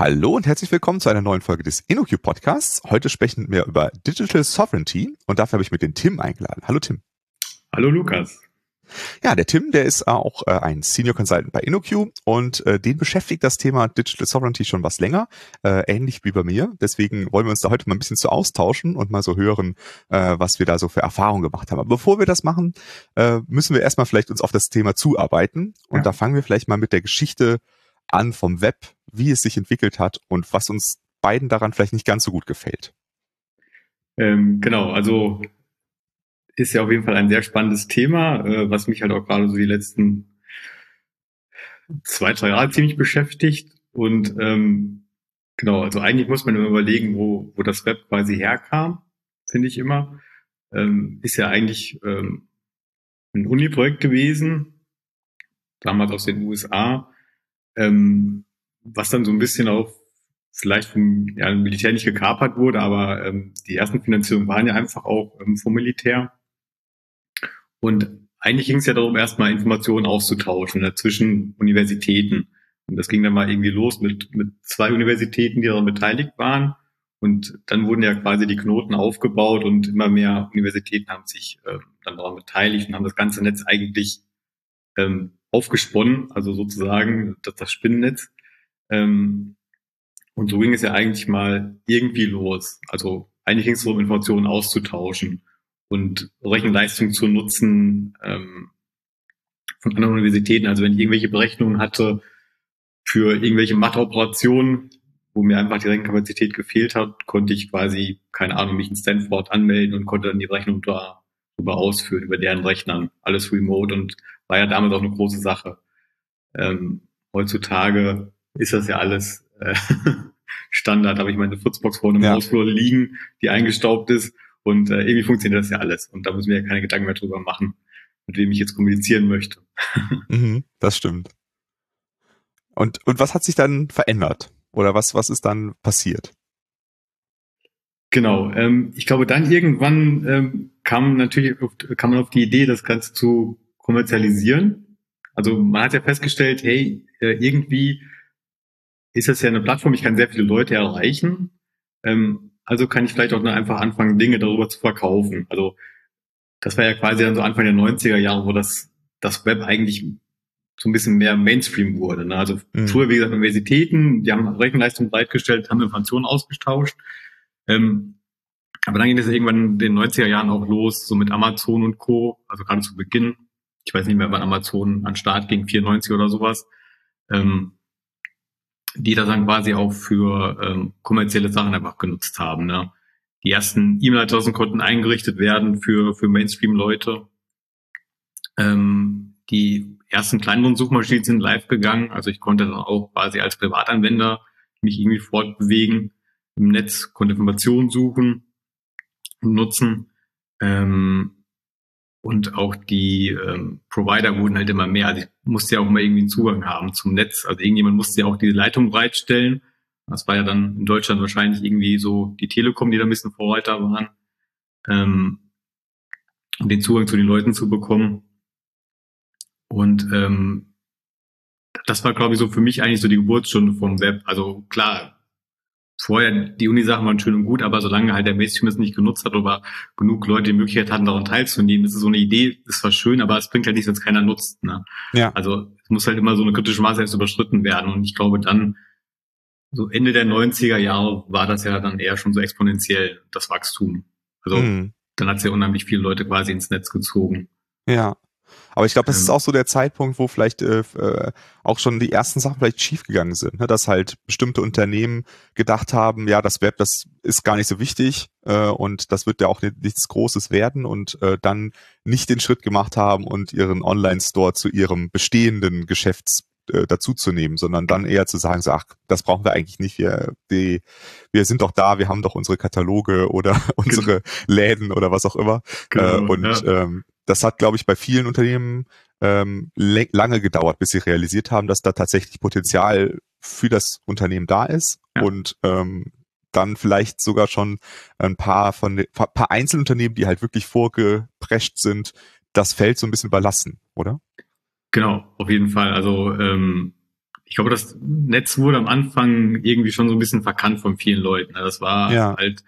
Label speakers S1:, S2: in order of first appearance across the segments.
S1: Hallo und herzlich willkommen zu einer neuen Folge des InnoQ Podcasts. Heute sprechen wir über Digital Sovereignty und dafür habe ich mir den Tim eingeladen. Hallo Tim.
S2: Hallo Lukas.
S1: Ja, der Tim, der ist auch äh, ein Senior Consultant bei InnoQ und äh, den beschäftigt das Thema Digital Sovereignty schon was länger, äh, ähnlich wie bei mir. Deswegen wollen wir uns da heute mal ein bisschen zu austauschen und mal so hören, äh, was wir da so für Erfahrungen gemacht haben. Aber bevor wir das machen, äh, müssen wir erstmal vielleicht uns auf das Thema zuarbeiten und ja. da fangen wir vielleicht mal mit der Geschichte an vom Web, wie es sich entwickelt hat und was uns beiden daran vielleicht nicht ganz so gut gefällt.
S2: Ähm, genau, also ist ja auf jeden Fall ein sehr spannendes Thema, äh, was mich halt auch gerade so die letzten zwei, drei Jahre ziemlich beschäftigt. Und ähm, genau, also eigentlich muss man immer überlegen, wo, wo das Web quasi herkam, finde ich immer. Ähm, ist ja eigentlich ähm, ein Uni-Projekt gewesen, damals aus den USA, ähm, was dann so ein bisschen auch vielleicht vom ja, Militär nicht gekapert wurde, aber ähm, die ersten Finanzierungen waren ja einfach auch ähm, vom Militär. Und eigentlich ging es ja darum, erstmal Informationen auszutauschen ne, zwischen Universitäten. Und das ging dann mal irgendwie los mit, mit zwei Universitäten, die daran beteiligt waren. Und dann wurden ja quasi die Knoten aufgebaut und immer mehr Universitäten haben sich äh, dann daran beteiligt und haben das ganze Netz eigentlich ähm, aufgesponnen, also sozusagen das, das Spinnennetz. Ähm, und so ging es ja eigentlich mal irgendwie los. Also eigentlich ging es darum, Informationen auszutauschen und Rechenleistung zu nutzen ähm, von anderen Universitäten. Also wenn ich irgendwelche Berechnungen hatte für irgendwelche Matheoperationen, wo mir einfach die Rechenkapazität gefehlt hat, konnte ich quasi, keine Ahnung, mich in Stanford anmelden und konnte dann die Rechnung da darüber ausführen, über deren Rechnern. Alles remote und war ja damals auch eine große Sache. Ähm, heutzutage ist das ja alles äh, Standard. Habe ich meine Futzbox vor einem ja. Hausflur liegen, die eingestaubt ist und äh, irgendwie funktioniert das ja alles. Und da muss ich mir ja keine Gedanken mehr drüber machen, mit wem ich jetzt kommunizieren möchte.
S1: mhm, das stimmt. Und, und was hat sich dann verändert? Oder was, was ist dann passiert?
S2: Genau, ähm, ich glaube, dann irgendwann ähm, kam natürlich auf, kam man auf die Idee, das Ganze zu kommerzialisieren. Also man hat ja festgestellt, hey, äh, irgendwie ist das ja eine Plattform, ich kann sehr viele Leute erreichen. Ähm, also kann ich vielleicht auch einfach anfangen, Dinge darüber zu verkaufen. Also das war ja quasi dann so Anfang der 90er Jahre, wo das, das Web eigentlich so ein bisschen mehr Mainstream wurde. Ne? Also mhm. früher, wie gesagt, Universitäten, die haben Rechenleistung bereitgestellt, haben Informationen ausgetauscht. Ähm, aber dann ging es irgendwann in den 90er Jahren auch los, so mit Amazon und Co., also gerade zu Beginn. Ich weiß nicht mehr, wann Amazon an Start ging, 94 oder sowas. Ähm, die das dann quasi auch für ähm, kommerzielle Sachen einfach genutzt haben. Ne? Die ersten E-Mail-Adressen konnten eingerichtet werden für, für Mainstream-Leute. Ähm, die ersten kleineren Suchmaschinen sind live gegangen. Also ich konnte dann auch quasi als Privatanwender mich irgendwie fortbewegen im Netz, konnte Informationen suchen und nutzen. Ähm, und auch die ähm, Provider wurden halt immer mehr. Also ich musste ja auch immer irgendwie einen Zugang haben zum Netz. Also irgendjemand musste ja auch diese Leitung bereitstellen. Das war ja dann in Deutschland wahrscheinlich irgendwie so die Telekom, die da ein bisschen Vorreiter waren, ähm, um den Zugang zu den Leuten zu bekommen. Und ähm, das war, glaube ich, so für mich eigentlich so die Geburtsstunde vom Web. Also klar, vorher, die Uni-Sachen waren schön und gut, aber solange halt der Mainstream es nicht genutzt hat oder genug Leute die Möglichkeit hatten, daran teilzunehmen, ist es so eine Idee, ist zwar schön, aber es bringt halt nichts, wenn es keiner nutzt. Ne? Ja. Also es muss halt immer so eine kritische Masse erst überschritten werden. Und ich glaube dann, so Ende der 90er Jahre war das ja dann eher schon so exponentiell, das Wachstum. Also mhm. dann hat es ja unheimlich viele Leute quasi ins Netz gezogen.
S1: Ja. Aber ich glaube, das ist ähm. auch so der Zeitpunkt, wo vielleicht äh, äh, auch schon die ersten Sachen vielleicht schiefgegangen sind, ne? dass halt bestimmte Unternehmen gedacht haben, ja, das Web, das ist gar nicht so wichtig äh, und das wird ja auch nichts Großes werden und äh, dann nicht den Schritt gemacht haben und ihren Online-Store zu ihrem bestehenden Geschäfts äh, dazuzunehmen, sondern dann eher zu sagen, so, ach, das brauchen wir eigentlich nicht. Wir, die, wir sind doch da, wir haben doch unsere Kataloge oder unsere genau. Läden oder was auch immer. Genau, äh, und ja. ähm, das hat, glaube ich, bei vielen Unternehmen ähm, lange gedauert, bis sie realisiert haben, dass da tatsächlich Potenzial für das Unternehmen da ist ja. und ähm, dann vielleicht sogar schon ein paar von den, paar Einzelunternehmen, die halt wirklich vorgeprescht sind, das Feld so ein bisschen überlassen, oder?
S2: Genau, auf jeden Fall. Also ähm, ich glaube, das Netz wurde am Anfang irgendwie schon so ein bisschen verkannt von vielen Leuten. Das war ja. halt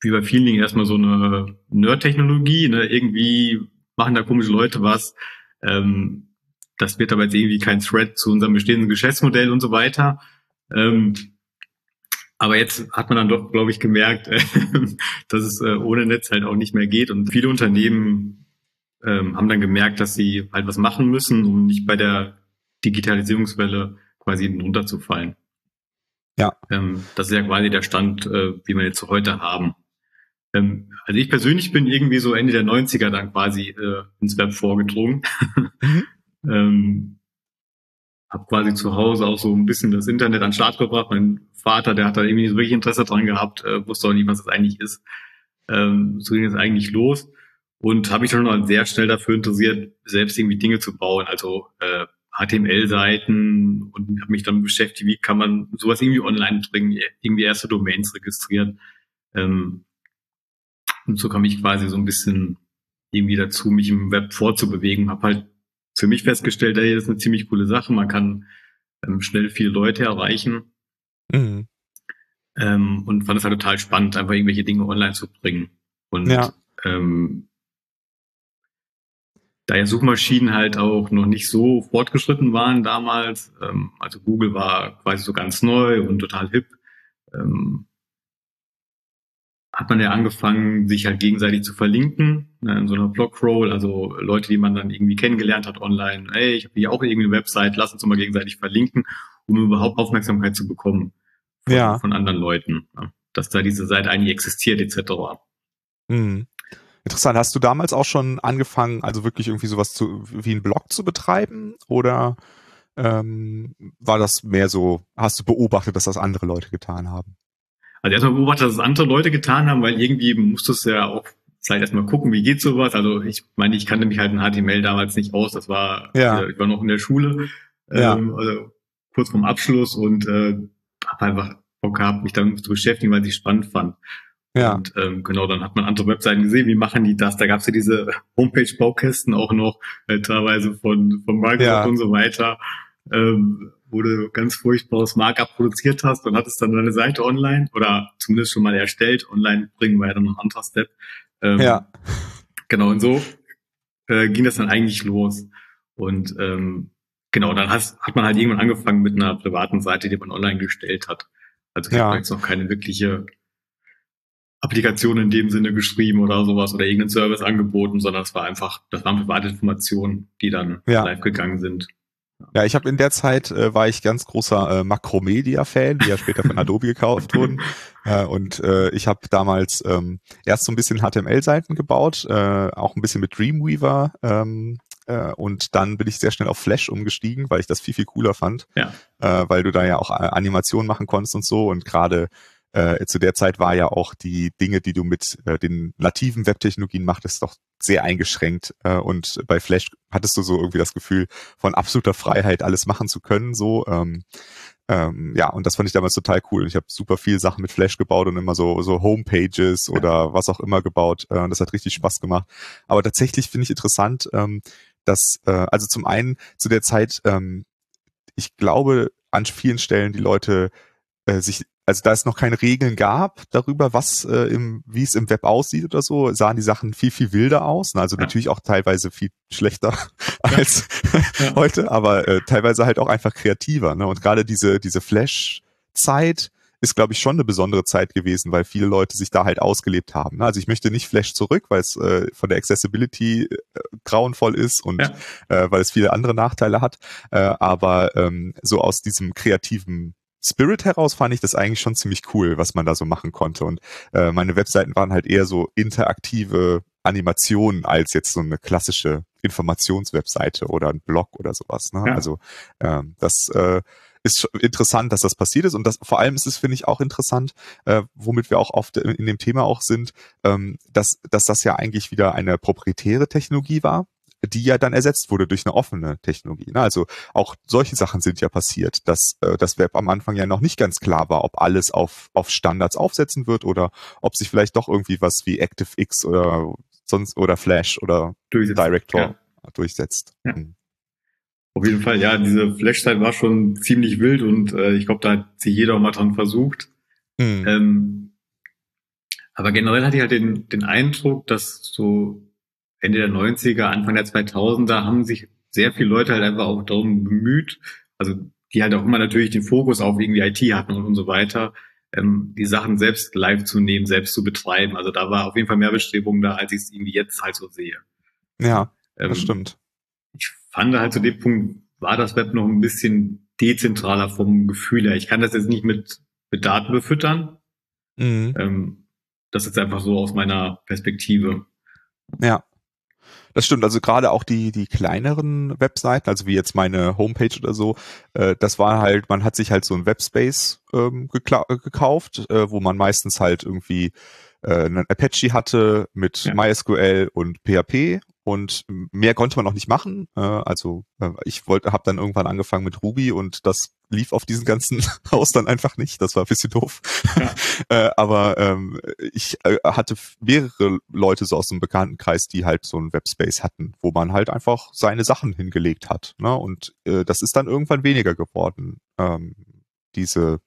S2: wie bei vielen Dingen erstmal so eine Nerd-Technologie. Ne? Irgendwie machen da komische Leute was. Ähm, das wird aber jetzt irgendwie kein Thread zu unserem bestehenden Geschäftsmodell und so weiter. Ähm, aber jetzt hat man dann doch, glaube ich, gemerkt, äh, dass es äh, ohne Netz halt auch nicht mehr geht. Und viele Unternehmen ähm, haben dann gemerkt, dass sie halt was machen müssen, um nicht bei der Digitalisierungswelle quasi runterzufallen. Ja. Ähm, das ist ja quasi der Stand, äh, wie wir jetzt heute haben. Ähm, also ich persönlich bin irgendwie so Ende der 90er dann quasi äh, ins Web vorgedrungen. Mhm. ähm, hab quasi zu Hause auch so ein bisschen das Internet an den Start gebracht. Mein Vater, der hat da irgendwie so wirklich Interesse dran gehabt, äh, wusste auch nicht, was das eigentlich ist. Ähm, so ging es eigentlich los und habe mich dann noch sehr schnell dafür interessiert, selbst irgendwie Dinge zu bauen, also äh, HTML-Seiten und habe mich dann beschäftigt, wie kann man sowas irgendwie online bringen, irgendwie erste Domains registrieren. Ähm, und so kam ich quasi so ein bisschen irgendwie dazu, mich im Web vorzubewegen. Habe halt für mich festgestellt, hey, das ist eine ziemlich coole Sache. Man kann ähm, schnell viele Leute erreichen. Mhm. Ähm, und fand es halt total spannend, einfach irgendwelche Dinge online zu bringen. Und ja. ähm, da ja Suchmaschinen halt auch noch nicht so fortgeschritten waren damals, ähm, also Google war quasi so ganz neu und total hip, ähm, hat man ja angefangen, sich halt gegenseitig zu verlinken, ne, in so einer Blogroll, also Leute, die man dann irgendwie kennengelernt hat online, hey, ich habe hier auch irgendwie eine Website, lass uns mal gegenseitig verlinken, um überhaupt Aufmerksamkeit zu bekommen von, ja. von anderen Leuten, ne, dass da diese Seite eigentlich existiert etc.
S1: Mhm. Interessant. Hast du damals auch schon angefangen, also wirklich irgendwie sowas zu, wie einen Blog zu betreiben? Oder ähm, war das mehr so, hast du beobachtet, dass das andere Leute getan haben?
S2: Also erstmal beobachtet, dass es andere Leute getan haben, weil irgendwie musstest du ja auch Zeit erstmal gucken, wie geht sowas. Also ich meine, ich kannte mich halt in HTML damals nicht aus. Das war, ja. ich war noch in der Schule, ja. ähm, also kurz vorm Abschluss und äh, habe einfach Bock gehabt, mich damit zu beschäftigen, weil ich es spannend fand. Ja. Und ähm, genau, dann hat man andere Webseiten gesehen, wie machen die das? Da gab es ja diese Homepage-Baukästen auch noch, äh, teilweise von, von Microsoft ja. und so weiter, ähm, wo du ganz furchtbares Markup produziert hast und hattest dann deine Seite online oder zumindest schon mal erstellt. Online bringen wir ja dann noch ein anderer Step. Ähm, ja. Genau, und so äh, ging das dann eigentlich los. Und ähm, genau, dann hast, hat man halt irgendwann angefangen mit einer privaten Seite, die man online gestellt hat. Also ich ja. habe jetzt noch keine wirkliche Applikation in dem Sinne geschrieben oder sowas oder irgendeinen Service angeboten, sondern es war einfach, das waren private Informationen, die dann ja. live gegangen sind.
S1: Ja, ich habe in der Zeit äh, war ich ganz großer äh, Macromedia-Fan, die ja später von Adobe gekauft wurden. Äh, und äh, ich habe damals ähm, erst so ein bisschen HTML-Seiten gebaut, äh, auch ein bisschen mit Dreamweaver. Ähm, äh, und dann bin ich sehr schnell auf Flash umgestiegen, weil ich das viel, viel cooler fand. Ja. Äh, weil du da ja auch äh, Animationen machen konntest und so. Und gerade äh, zu der Zeit war ja auch die Dinge, die du mit äh, den nativen Webtechnologien machtest, doch sehr eingeschränkt. Äh, und bei Flash hattest du so irgendwie das Gefühl von absoluter Freiheit, alles machen zu können. So, ähm, ähm, ja, und das fand ich damals total cool. Ich habe super viel Sachen mit Flash gebaut und immer so so Homepages oder was auch immer gebaut. Äh, und das hat richtig Spaß gemacht. Aber tatsächlich finde ich interessant, ähm, dass äh, also zum einen zu der Zeit, ähm, ich glaube an vielen Stellen die Leute äh, sich also da es noch keine Regeln gab darüber, was äh, im, wie es im Web aussieht oder so, sahen die Sachen viel, viel wilder aus. Also ja. natürlich auch teilweise viel schlechter als ja. heute, aber äh, teilweise halt auch einfach kreativer. Ne? Und gerade diese, diese Flash-Zeit ist, glaube ich, schon eine besondere Zeit gewesen, weil viele Leute sich da halt ausgelebt haben. Ne? Also ich möchte nicht Flash zurück, weil es äh, von der Accessibility äh, grauenvoll ist und ja. äh, weil es viele andere Nachteile hat. Äh, aber ähm, so aus diesem kreativen Spirit heraus fand ich das eigentlich schon ziemlich cool, was man da so machen konnte. Und äh, meine Webseiten waren halt eher so interaktive Animationen als jetzt so eine klassische Informationswebseite oder ein Blog oder sowas. Ne? Ja. Also ähm, das äh, ist interessant, dass das passiert ist und das vor allem ist es finde ich auch interessant, äh, womit wir auch oft in dem Thema auch sind, ähm, dass dass das ja eigentlich wieder eine proprietäre Technologie war die ja dann ersetzt wurde durch eine offene Technologie. Ne? Also auch solche Sachen sind ja passiert, dass äh, das Web am Anfang ja noch nicht ganz klar war, ob alles auf, auf Standards aufsetzen wird oder ob sich vielleicht doch irgendwie was wie ActiveX oder sonst oder Flash oder Durchsetzt, Director ja. durchsetzt. Ja.
S2: Hm. Auf jeden Fall, ja, diese Flashzeit war schon ziemlich wild und äh, ich glaube, da hat sich jeder auch mal dran versucht. Mhm. Ähm, aber generell hatte ich halt den, den Eindruck, dass so Ende der 90er, Anfang der 2000er haben sich sehr viele Leute halt einfach auch darum bemüht, also die halt auch immer natürlich den Fokus auf irgendwie IT hatten und, und so weiter, ähm, die Sachen selbst live zu nehmen, selbst zu betreiben. Also da war auf jeden Fall mehr Bestrebung da, als ich es irgendwie jetzt halt so sehe.
S1: Ja, ähm, das stimmt.
S2: Ich fand halt zu dem Punkt, war das Web noch ein bisschen dezentraler vom Gefühl her. Ich kann das jetzt nicht mit, mit Daten befüttern. Mhm. Ähm, das ist einfach so aus meiner Perspektive.
S1: Ja. Das stimmt, also gerade auch die, die kleineren Webseiten, also wie jetzt meine Homepage oder so, äh, das war halt, man hat sich halt so ein Webspace ähm, gekauft, äh, wo man meistens halt irgendwie äh, einen Apache hatte mit ja. MySQL und PHP und mehr konnte man auch nicht machen. Äh, also äh, ich wollte, habe dann irgendwann angefangen mit Ruby und das lief auf diesen ganzen Haus dann einfach nicht. Das war ein bisschen doof. Ja. äh, aber ähm, ich äh, hatte mehrere Leute so aus dem Bekanntenkreis, die halt so einen Webspace hatten, wo man halt einfach seine Sachen hingelegt hat. Ne? Und äh, das ist dann irgendwann weniger geworden. Ähm, diese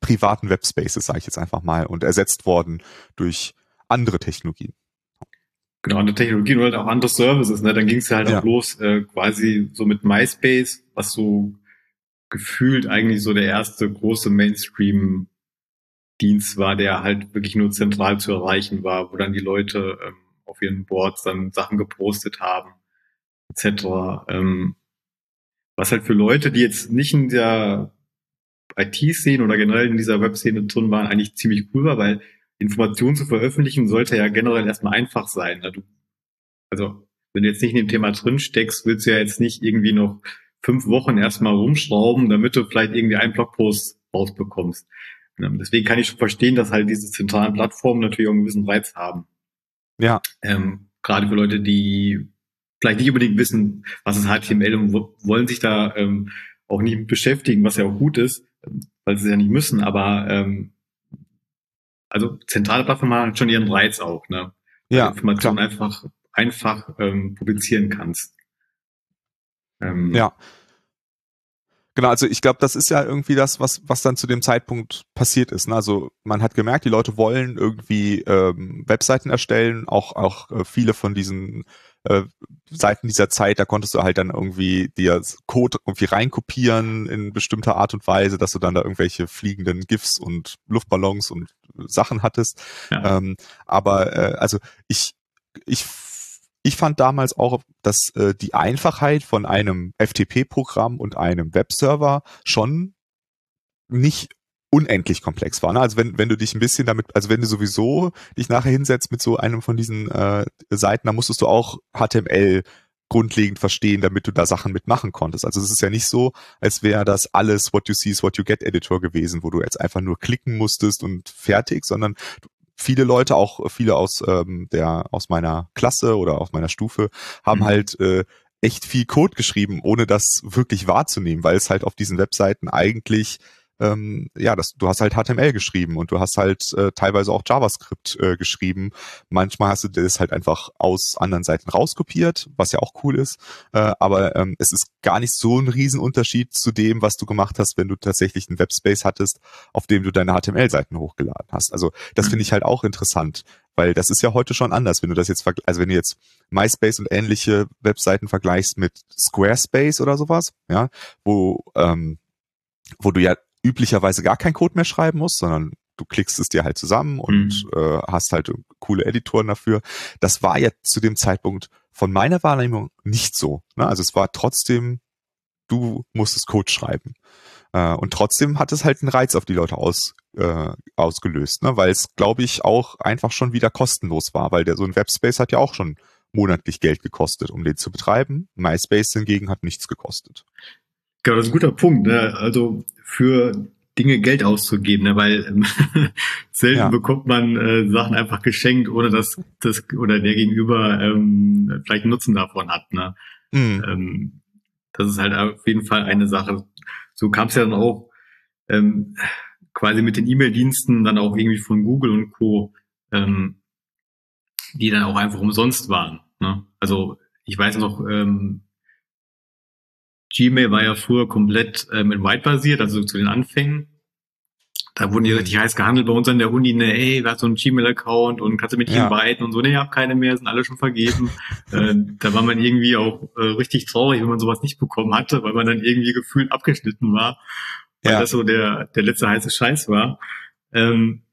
S1: privaten Webspaces, sage ich jetzt einfach mal, und ersetzt worden durch andere Technologien.
S2: Genau, andere Technologien oder halt auch andere Services. Ne? Dann ging es halt ja. auch los, äh, quasi so mit MySpace, was so gefühlt eigentlich so der erste große Mainstream-Dienst war, der halt wirklich nur zentral zu erreichen war, wo dann die Leute ähm, auf ihren Boards dann Sachen gepostet haben, etc. Ähm, was halt für Leute, die jetzt nicht in der IT-Szene oder generell in dieser Web-Szene drin waren, eigentlich ziemlich cool war, weil Informationen zu veröffentlichen sollte ja generell erstmal einfach sein. Ne? also, wenn du jetzt nicht in dem Thema drin steckst, willst du ja jetzt nicht irgendwie noch fünf Wochen erstmal rumschrauben, damit du vielleicht irgendwie einen Blogpost rausbekommst. Ne? Deswegen kann ich schon verstehen, dass halt diese zentralen Plattformen natürlich auch einen gewissen Reiz haben.
S1: Ja.
S2: Ähm, gerade für Leute, die vielleicht nicht unbedingt wissen, was ist HTML und wollen sich da ähm, auch nicht beschäftigen, was ja auch gut ist, weil sie ja nicht müssen, aber ähm, also zentrale Plattformen haben schon ihren Reiz auch, ne?
S1: Ja.
S2: Informationen einfach einfach ähm, publizieren kannst.
S1: Ähm, ja. Genau, also ich glaube, das ist ja irgendwie das, was, was dann zu dem Zeitpunkt passiert ist. Ne? Also man hat gemerkt, die Leute wollen irgendwie ähm, Webseiten erstellen, auch, auch äh, viele von diesen äh, Seiten dieser Zeit, da konntest du halt dann irgendwie dir Code irgendwie reinkopieren in bestimmter Art und Weise, dass du dann da irgendwelche fliegenden GIFs und Luftballons und Sachen hattest. Ja. Ähm, aber äh, also ich, ich ich fand damals auch, dass äh, die Einfachheit von einem FTP-Programm und einem Webserver schon nicht unendlich komplex war. Ne? Also wenn, wenn du dich ein bisschen damit, also wenn du sowieso dich nachher hinsetzt mit so einem von diesen äh, Seiten, dann musstest du auch HTML grundlegend verstehen, damit du da Sachen mitmachen konntest. Also es ist ja nicht so, als wäre das alles What You See is What You Get Editor gewesen, wo du jetzt einfach nur klicken musstest und fertig, sondern viele Leute, auch viele aus ähm, der aus meiner Klasse oder aus meiner Stufe, haben mhm. halt äh, echt viel Code geschrieben, ohne das wirklich wahrzunehmen, weil es halt auf diesen Webseiten eigentlich ähm, ja, das, du hast halt HTML geschrieben und du hast halt äh, teilweise auch JavaScript äh, geschrieben. Manchmal hast du das halt einfach aus anderen Seiten rauskopiert, was ja auch cool ist. Äh, aber ähm, es ist gar nicht so ein Riesenunterschied zu dem, was du gemacht hast, wenn du tatsächlich einen Webspace hattest, auf dem du deine HTML-Seiten hochgeladen hast. Also das mhm. finde ich halt auch interessant, weil das ist ja heute schon anders, wenn du das jetzt, also wenn du jetzt MySpace und ähnliche Webseiten vergleichst mit Squarespace oder sowas, ja, wo ähm, wo du ja üblicherweise gar kein Code mehr schreiben musst, sondern du klickst es dir halt zusammen und mhm. äh, hast halt coole Editoren dafür. Das war ja zu dem Zeitpunkt von meiner Wahrnehmung nicht so. Ne? Also es war trotzdem, du musstest Code schreiben. Äh, und trotzdem hat es halt einen Reiz auf die Leute aus, äh, ausgelöst, ne? weil es, glaube ich, auch einfach schon wieder kostenlos war, weil der so ein Webspace hat ja auch schon monatlich Geld gekostet, um den zu betreiben. MySpace hingegen hat nichts gekostet.
S2: Genau, das ist ein guter Punkt. Ne? Also für Dinge Geld auszugeben, ne? weil ähm, selten ja. bekommt man äh, Sachen einfach geschenkt, ohne dass das oder der Gegenüber ähm, vielleicht Nutzen davon hat. Ne? Mhm. Ähm, das ist halt auf jeden Fall eine Sache. So kam es ja dann auch ähm, quasi mit den E-Mail-Diensten dann auch irgendwie von Google und Co., ähm, die dann auch einfach umsonst waren. Ne? Also ich weiß noch, ähm, Gmail war ja früher komplett ähm, in White basiert, also zu den Anfängen. Da wurden die richtig heiß gehandelt bei uns an der Uni, ne, ey, wer hat so einen Gmail-Account und kannst du mit ja. inviten und so, ne, ich hab keine mehr, sind alle schon vergeben. äh, da war man irgendwie auch äh, richtig traurig, wenn man sowas nicht bekommen hatte, weil man dann irgendwie gefühlt abgeschnitten war, weil ja. das so der, der letzte heiße Scheiß war. Ähm,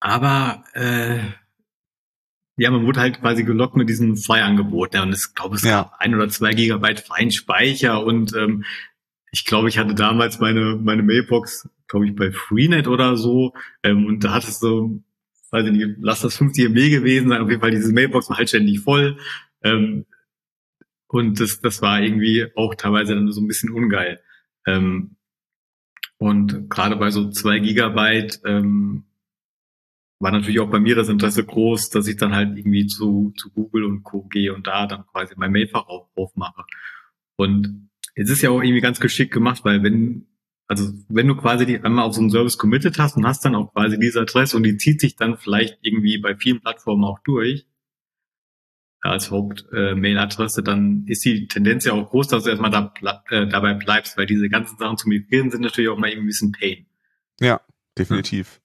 S2: aber äh, ja, man wurde halt quasi gelockt mit diesem Freiangebot. Ja, und es glaube es ja. gab ein oder zwei Gigabyte freien Speicher und ähm, ich glaube, ich hatte damals meine meine Mailbox glaube ich, bei Freenet oder so. Ähm, und da hat es so, weiß ich nicht, lass das 50 MB gewesen sein. Auf jeden Fall, diese Mailbox war halt ständig voll. Ähm, und das, das war irgendwie auch teilweise dann so ein bisschen ungeil. Ähm, und gerade bei so zwei Gigabyte ähm, war natürlich auch bei mir das Interesse groß, dass ich dann halt irgendwie zu, zu Google und Co. gehe und da dann quasi mein Mailfach auf, aufmache. Und es ist ja auch irgendwie ganz geschickt gemacht, weil wenn also wenn du quasi die einmal auf so einen Service committed hast und hast dann auch quasi diese Adresse und die zieht sich dann vielleicht irgendwie bei vielen Plattformen auch durch als Hauptmailadresse, äh, dann ist die Tendenz ja auch groß, dass du erstmal da, äh, dabei bleibst, weil diese ganzen Sachen zu migrieren sind natürlich auch mal irgendwie ein bisschen Pain.
S1: Ja, definitiv.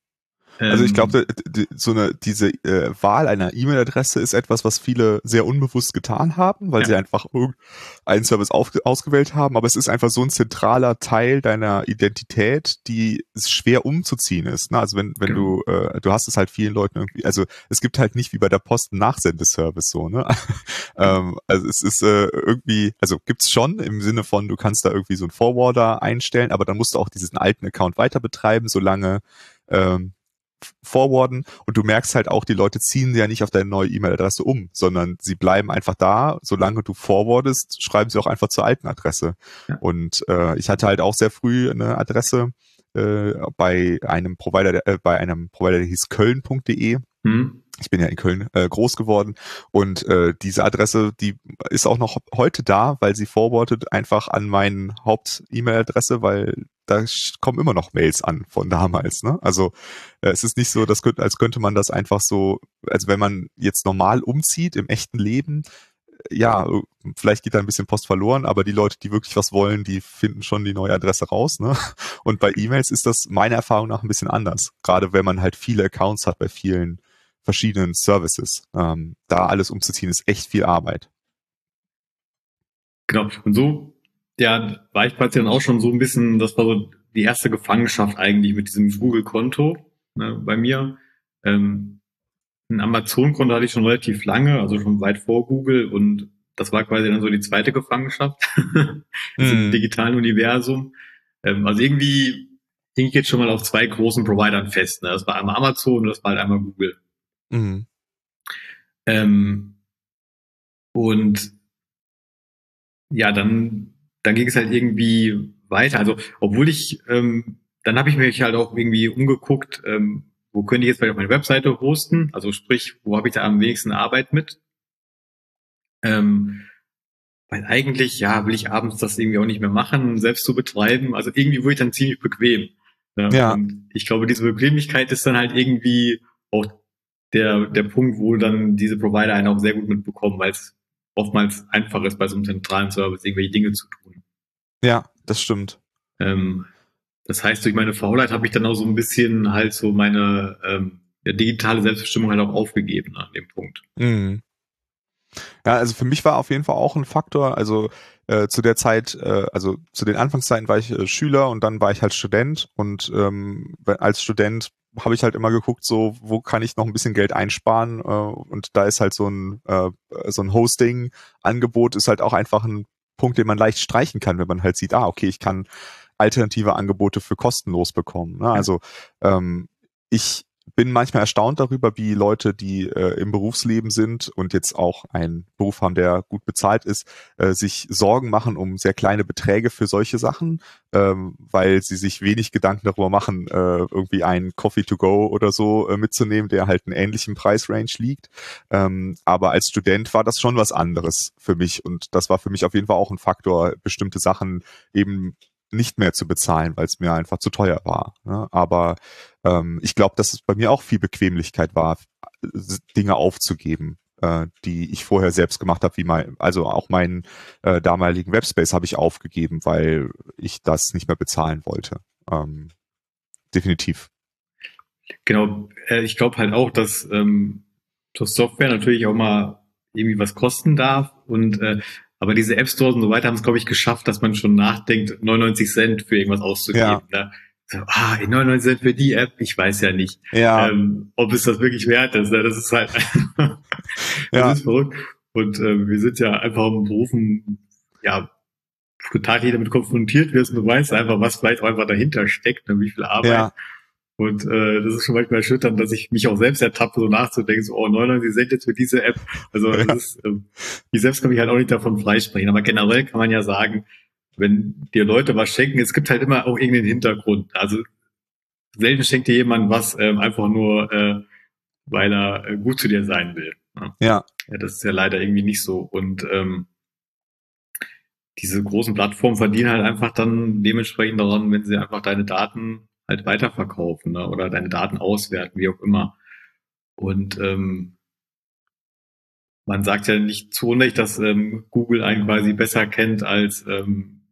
S1: Also ich glaube, ähm. so eine diese äh, Wahl einer E-Mail-Adresse ist etwas, was viele sehr unbewusst getan haben, weil ja. sie einfach einen Service auf, ausgewählt haben. Aber es ist einfach so ein zentraler Teil deiner Identität, die schwer umzuziehen ist. Ne? Also wenn wenn genau. du äh, du hast es halt vielen Leuten irgendwie, also es gibt halt nicht wie bei der Post einen Nachsendeservice so. Ne? ähm, also es ist äh, irgendwie, also gibt's schon im Sinne von, du kannst da irgendwie so einen Forwarder einstellen, aber dann musst du auch diesen alten Account weiter betreiben, solange ähm, forwarden und du merkst halt auch, die Leute ziehen ja nicht auf deine neue E-Mail-Adresse um, sondern sie bleiben einfach da. Solange du forwardest, schreiben sie auch einfach zur alten Adresse. Ja. Und äh, ich hatte halt auch sehr früh eine Adresse äh, bei einem Provider, äh, bei einem Provider, der hieß köln.de. Mhm. Ich bin ja in Köln äh, groß geworden und äh, diese Adresse, die ist auch noch heute da, weil sie forwardet einfach an meine Haupt-E-Mail-Adresse, weil da kommen immer noch Mails an von damals. Ne? Also äh, es ist nicht so, dass, als könnte man das einfach so, also wenn man jetzt normal umzieht im echten Leben, ja, vielleicht geht da ein bisschen Post verloren, aber die Leute, die wirklich was wollen, die finden schon die neue Adresse raus. Ne? Und bei E-Mails ist das meiner Erfahrung nach ein bisschen anders. Gerade wenn man halt viele Accounts hat bei vielen verschiedenen Services. Ähm, da alles umzuziehen ist echt viel Arbeit.
S2: Genau. Und so ja, war ich quasi dann auch schon so ein bisschen, das war so die erste Gefangenschaft eigentlich mit diesem Google-Konto ne, bei mir. Ähm, ein Amazon-Konto hatte ich schon relativ lange, also schon weit vor Google und das war quasi dann so die zweite Gefangenschaft mm. im mhm. digitalen Universum. Ähm, also irgendwie hing ich jetzt schon mal auf zwei großen Providern fest. Ne? Das war einmal Amazon und das war halt einmal Google. Mm. Ähm, und ja, dann dann ging es halt irgendwie weiter. Also obwohl ich, ähm, dann habe ich mich halt auch irgendwie umgeguckt, ähm, wo könnte ich jetzt vielleicht auf meine Webseite hosten? Also sprich, wo habe ich da am wenigsten Arbeit mit? Ähm, weil eigentlich, ja, will ich abends das irgendwie auch nicht mehr machen, selbst zu betreiben. Also irgendwie wurde ich dann ziemlich bequem. Ja. ja. Und ich glaube, diese Bequemlichkeit ist dann halt irgendwie auch der, der Punkt, wo dann diese Provider einen auch sehr gut mitbekommen, weil es oftmals einfach ist, bei so einem zentralen Service irgendwelche Dinge zu tun.
S1: Ja, das stimmt.
S2: Ähm, das heißt, durch meine Faulheit habe ich dann auch so ein bisschen halt so meine ähm, digitale Selbstbestimmung halt auch aufgegeben an dem Punkt. Mhm.
S1: Ja, also für mich war auf jeden Fall auch ein Faktor, also äh, zu der Zeit, äh, also zu den Anfangszeiten war ich äh, Schüler und dann war ich halt Student und ähm, als Student habe ich halt immer geguckt, so wo kann ich noch ein bisschen Geld einsparen äh, und da ist halt so ein äh, so ein Hosting-Angebot ist halt auch einfach ein Punkt, den man leicht streichen kann, wenn man halt sieht, ah okay, ich kann alternative Angebote für kostenlos bekommen. Ne? Also ähm, ich bin manchmal erstaunt darüber, wie Leute, die äh, im Berufsleben sind und jetzt auch einen Beruf haben, der gut bezahlt ist, äh, sich Sorgen machen um sehr kleine Beträge für solche Sachen, ähm, weil sie sich wenig Gedanken darüber machen, äh, irgendwie einen Coffee to go oder so äh, mitzunehmen, der halt einen ähnlichen Preisrange liegt. Ähm, aber als Student war das schon was anderes für mich und das war für mich auf jeden Fall auch ein Faktor, bestimmte Sachen eben nicht mehr zu bezahlen, weil es mir einfach zu teuer war. Ne? Aber ähm, ich glaube, dass es bei mir auch viel Bequemlichkeit war, Dinge aufzugeben. äh, die ich vorher selbst gemacht habe, wie mein, also auch meinen äh, damaligen Webspace habe ich aufgegeben, weil ich das nicht mehr bezahlen wollte. Ähm, definitiv.
S2: Genau, äh, ich glaube halt auch, dass, ähm, dass Software natürlich auch mal irgendwie was kosten darf und äh, aber diese App Stores und so weiter haben es, glaube ich, geschafft, dass man schon nachdenkt, 99 Cent für irgendwas auszugeben. Ja. Ne? So, ah, 99 Cent für die App, ich weiß ja nicht,
S1: ja.
S2: Ähm, ob es das wirklich wert ist. Ne? Das ist halt, das ja. ist verrückt. Und äh, wir sind ja einfach im Berufen, ja, total jeder damit konfrontiert wirst und du weißt einfach, was vielleicht auch einfach dahinter steckt, ne? wie viel Arbeit. Ja. Und äh, das ist schon manchmal erschütternd, dass ich mich auch selbst ertappe, so nachzudenken, so, oh, 99 Cent jetzt für diese App. Also das ist, äh, ich selbst kann mich halt auch nicht davon freisprechen. Aber generell kann man ja sagen, wenn dir Leute was schenken, es gibt halt immer auch irgendeinen Hintergrund. Also selten schenkt dir jemand was ähm, einfach nur, äh, weil er äh, gut zu dir sein will.
S1: Ne? Ja.
S2: ja. Das ist ja leider irgendwie nicht so. Und ähm, diese großen Plattformen verdienen halt einfach dann dementsprechend daran, wenn sie einfach deine Daten halt weiterverkaufen ne? oder deine Daten auswerten, wie auch immer. Und ähm, man sagt ja nicht zu Unrecht, dass ähm, Google einen quasi besser kennt als ähm,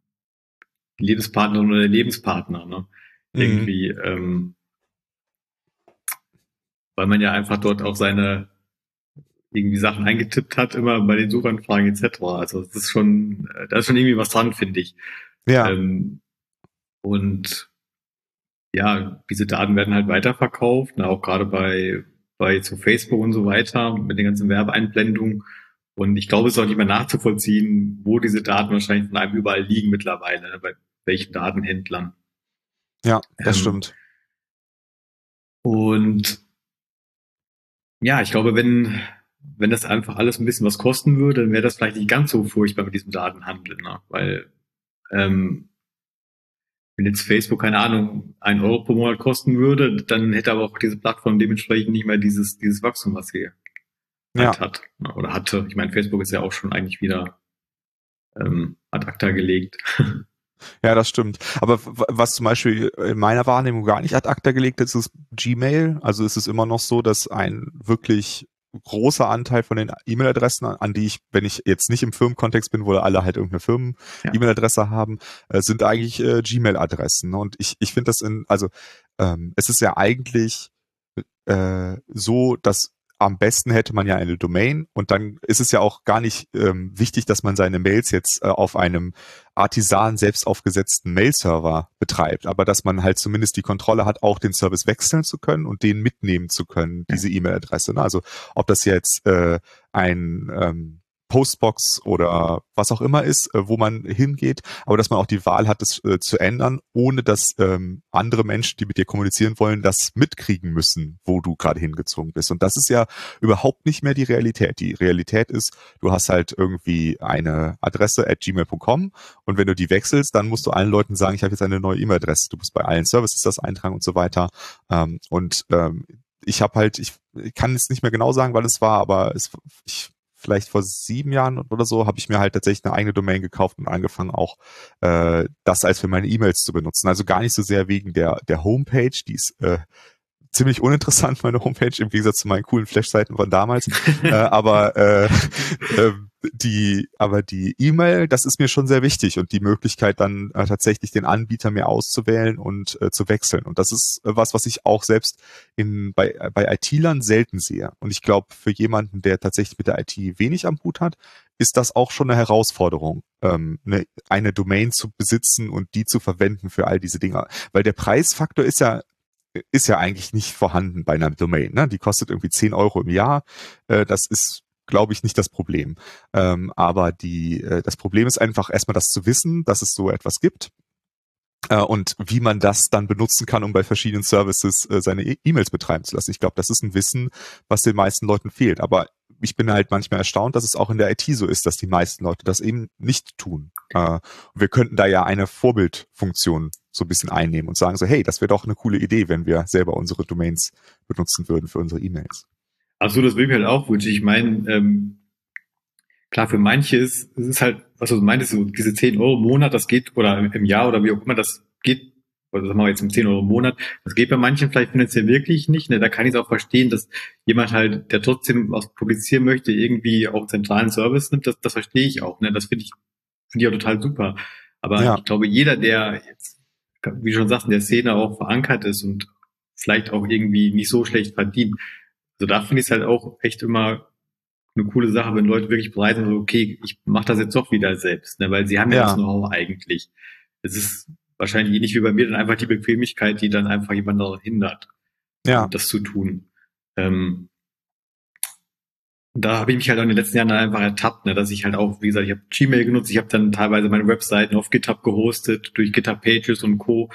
S2: die Lebenspartnerin oder der Lebenspartner. Ne? Mhm. Irgendwie, ähm, weil man ja einfach dort auch seine irgendwie Sachen eingetippt hat, immer bei den Suchanfragen etc. Also das ist schon, äh, da ist schon irgendwie was dran, finde ich.
S1: Ja. Ähm,
S2: und ja, diese Daten werden halt weiterverkauft, ne, auch gerade bei, bei zu Facebook und so weiter mit den ganzen Werbeeinblendungen. Und ich glaube, es ist auch nicht mehr nachzuvollziehen, wo diese Daten wahrscheinlich von einem überall liegen mittlerweile, ne, bei welchen Datenhändlern.
S1: Ja, das ähm, stimmt.
S2: Und ja, ich glaube, wenn, wenn das einfach alles ein bisschen was kosten würde, dann wäre das vielleicht nicht ganz so furchtbar mit diesem Datenhandel, ne? weil ähm, wenn jetzt Facebook, keine Ahnung, ein Euro pro Monat kosten würde, dann hätte aber auch diese Plattform dementsprechend nicht mehr dieses, dieses Wachstum, was sie ja. halt hat oder hatte. Ich meine, Facebook ist ja auch schon eigentlich wieder ähm, ad acta gelegt.
S1: Ja, das stimmt. Aber was zum Beispiel in meiner Wahrnehmung gar nicht ad acta gelegt ist, ist Gmail. Also ist es immer noch so, dass ein wirklich großer Anteil von den E-Mail-Adressen, an die ich, wenn ich jetzt nicht im Firmenkontext bin, wo alle halt irgendeine Firmen-E-Mail-Adresse haben, äh, sind eigentlich äh, Gmail-Adressen. Und ich, ich finde das in, also ähm, es ist ja eigentlich äh, so, dass am besten hätte man ja eine Domain und dann ist es ja auch gar nicht ähm, wichtig, dass man seine Mails jetzt äh, auf einem Artisan selbst aufgesetzten Mail-Server betreibt, aber dass man halt zumindest die Kontrolle hat, auch den Service wechseln zu können und den mitnehmen zu können, diese E-Mail-Adresse. Ne? Also ob das jetzt äh, ein ähm, Postbox oder was auch immer ist, äh, wo man hingeht, aber dass man auch die Wahl hat, das äh, zu ändern, ohne dass ähm, andere Menschen, die mit dir kommunizieren wollen, das mitkriegen müssen, wo du gerade hingezogen bist. Und das ist ja überhaupt nicht mehr die Realität. Die Realität ist, du hast halt irgendwie eine Adresse at gmail.com und wenn du die wechselst, dann musst du allen Leuten sagen, ich habe jetzt eine neue E-Mail-Adresse. Du musst bei allen Services das eintragen und so weiter. Ähm, und ähm, ich habe halt, ich, ich kann es nicht mehr genau sagen, weil es war, aber es, ich vielleicht vor sieben Jahren oder so, habe ich mir halt tatsächlich eine eigene Domain gekauft und angefangen auch äh, das als für meine E-Mails zu benutzen. Also gar nicht so sehr wegen der der Homepage, die ist äh, ziemlich uninteressant, meine Homepage, im Gegensatz zu meinen coolen Flash-Seiten von damals. äh, aber äh, äh, die, aber die E-Mail, das ist mir schon sehr wichtig und die Möglichkeit dann äh, tatsächlich den Anbieter mir auszuwählen und äh, zu wechseln. Und das ist äh, was, was ich auch selbst in, bei, bei IT-Lern selten sehe. Und ich glaube, für jemanden, der tatsächlich mit der IT wenig am Hut hat, ist das auch schon eine Herausforderung, ähm, eine, eine Domain zu besitzen und die zu verwenden für all diese Dinge. Weil der Preisfaktor ist ja ist ja eigentlich nicht vorhanden bei einer Domain. Ne? Die kostet irgendwie 10 Euro im Jahr. Äh, das ist, glaube ich, nicht das Problem. Ähm, aber die, äh, das Problem ist einfach erstmal das zu wissen, dass es so etwas gibt äh, und wie man das dann benutzen kann, um bei verschiedenen Services äh, seine e- E-Mails betreiben zu lassen. Ich glaube, das ist ein Wissen, was den meisten Leuten fehlt. Aber ich bin halt manchmal erstaunt, dass es auch in der IT so ist, dass die meisten Leute das eben nicht tun. Äh, wir könnten da ja eine Vorbildfunktion so ein bisschen einnehmen und sagen so, hey, das wäre doch eine coole Idee, wenn wir selber unsere Domains benutzen würden für unsere E-Mails.
S2: Ach so, das will ich halt auch wünschen. Ich meine, ähm, klar, für manche ist es ist halt, was du meintest, so diese 10 Euro im Monat, das geht, oder im Jahr oder wie auch immer, das geht also sagen wir jetzt um 10 Euro im Monat. Das geht bei manchen vielleicht finanziell wirklich nicht. Ne? Da kann ich es auch verstehen, dass jemand halt, der trotzdem was publizieren möchte, irgendwie auch zentralen Service nimmt. Das, das verstehe ich auch. Ne? Das finde ich, finde ich auch total super. Aber ja. ich glaube, jeder, der jetzt, wie schon sagst, in der Szene auch verankert ist und vielleicht auch irgendwie nicht so schlecht verdient, also da finde ich es halt auch echt immer eine coole Sache, wenn Leute wirklich bereit sind, so, okay, ich mache das jetzt doch wieder selbst, ne? weil sie haben ja, ja das Know-how eigentlich. Es ist wahrscheinlich ähnlich wie bei mir dann einfach die Bequemlichkeit, die dann einfach jemand daran hindert, ja. das zu tun. Ähm, da habe ich mich halt auch in den letzten Jahren einfach ertappt, ne, dass ich halt auch, wie gesagt, ich habe Gmail genutzt, ich habe dann teilweise meine Webseiten auf GitHub gehostet, durch GitHub Pages und Co.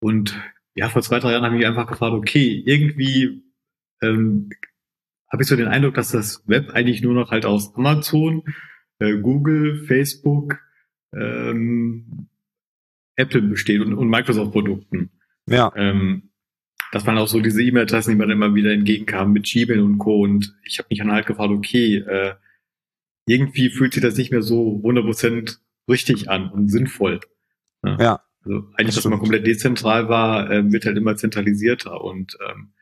S2: Und ja, vor zwei, drei Jahren habe ich mich einfach gefragt, okay, irgendwie ähm, habe ich so den Eindruck, dass das Web eigentlich nur noch halt aus Amazon, äh, Google, Facebook, ähm, Apple besteht und, und Microsoft-Produkten. Ja. Ähm, das waren auch so diese E-Mail-Adressen, die man immer wieder entgegenkam mit Gmail und Co. Und ich habe mich dann halt gefragt, okay, äh, irgendwie fühlt sich das nicht mehr so 100% richtig an und sinnvoll.
S1: Ne? Ja.
S2: Also eigentlich, dass man komplett dezentral war, äh, wird halt immer zentralisierter und ähm,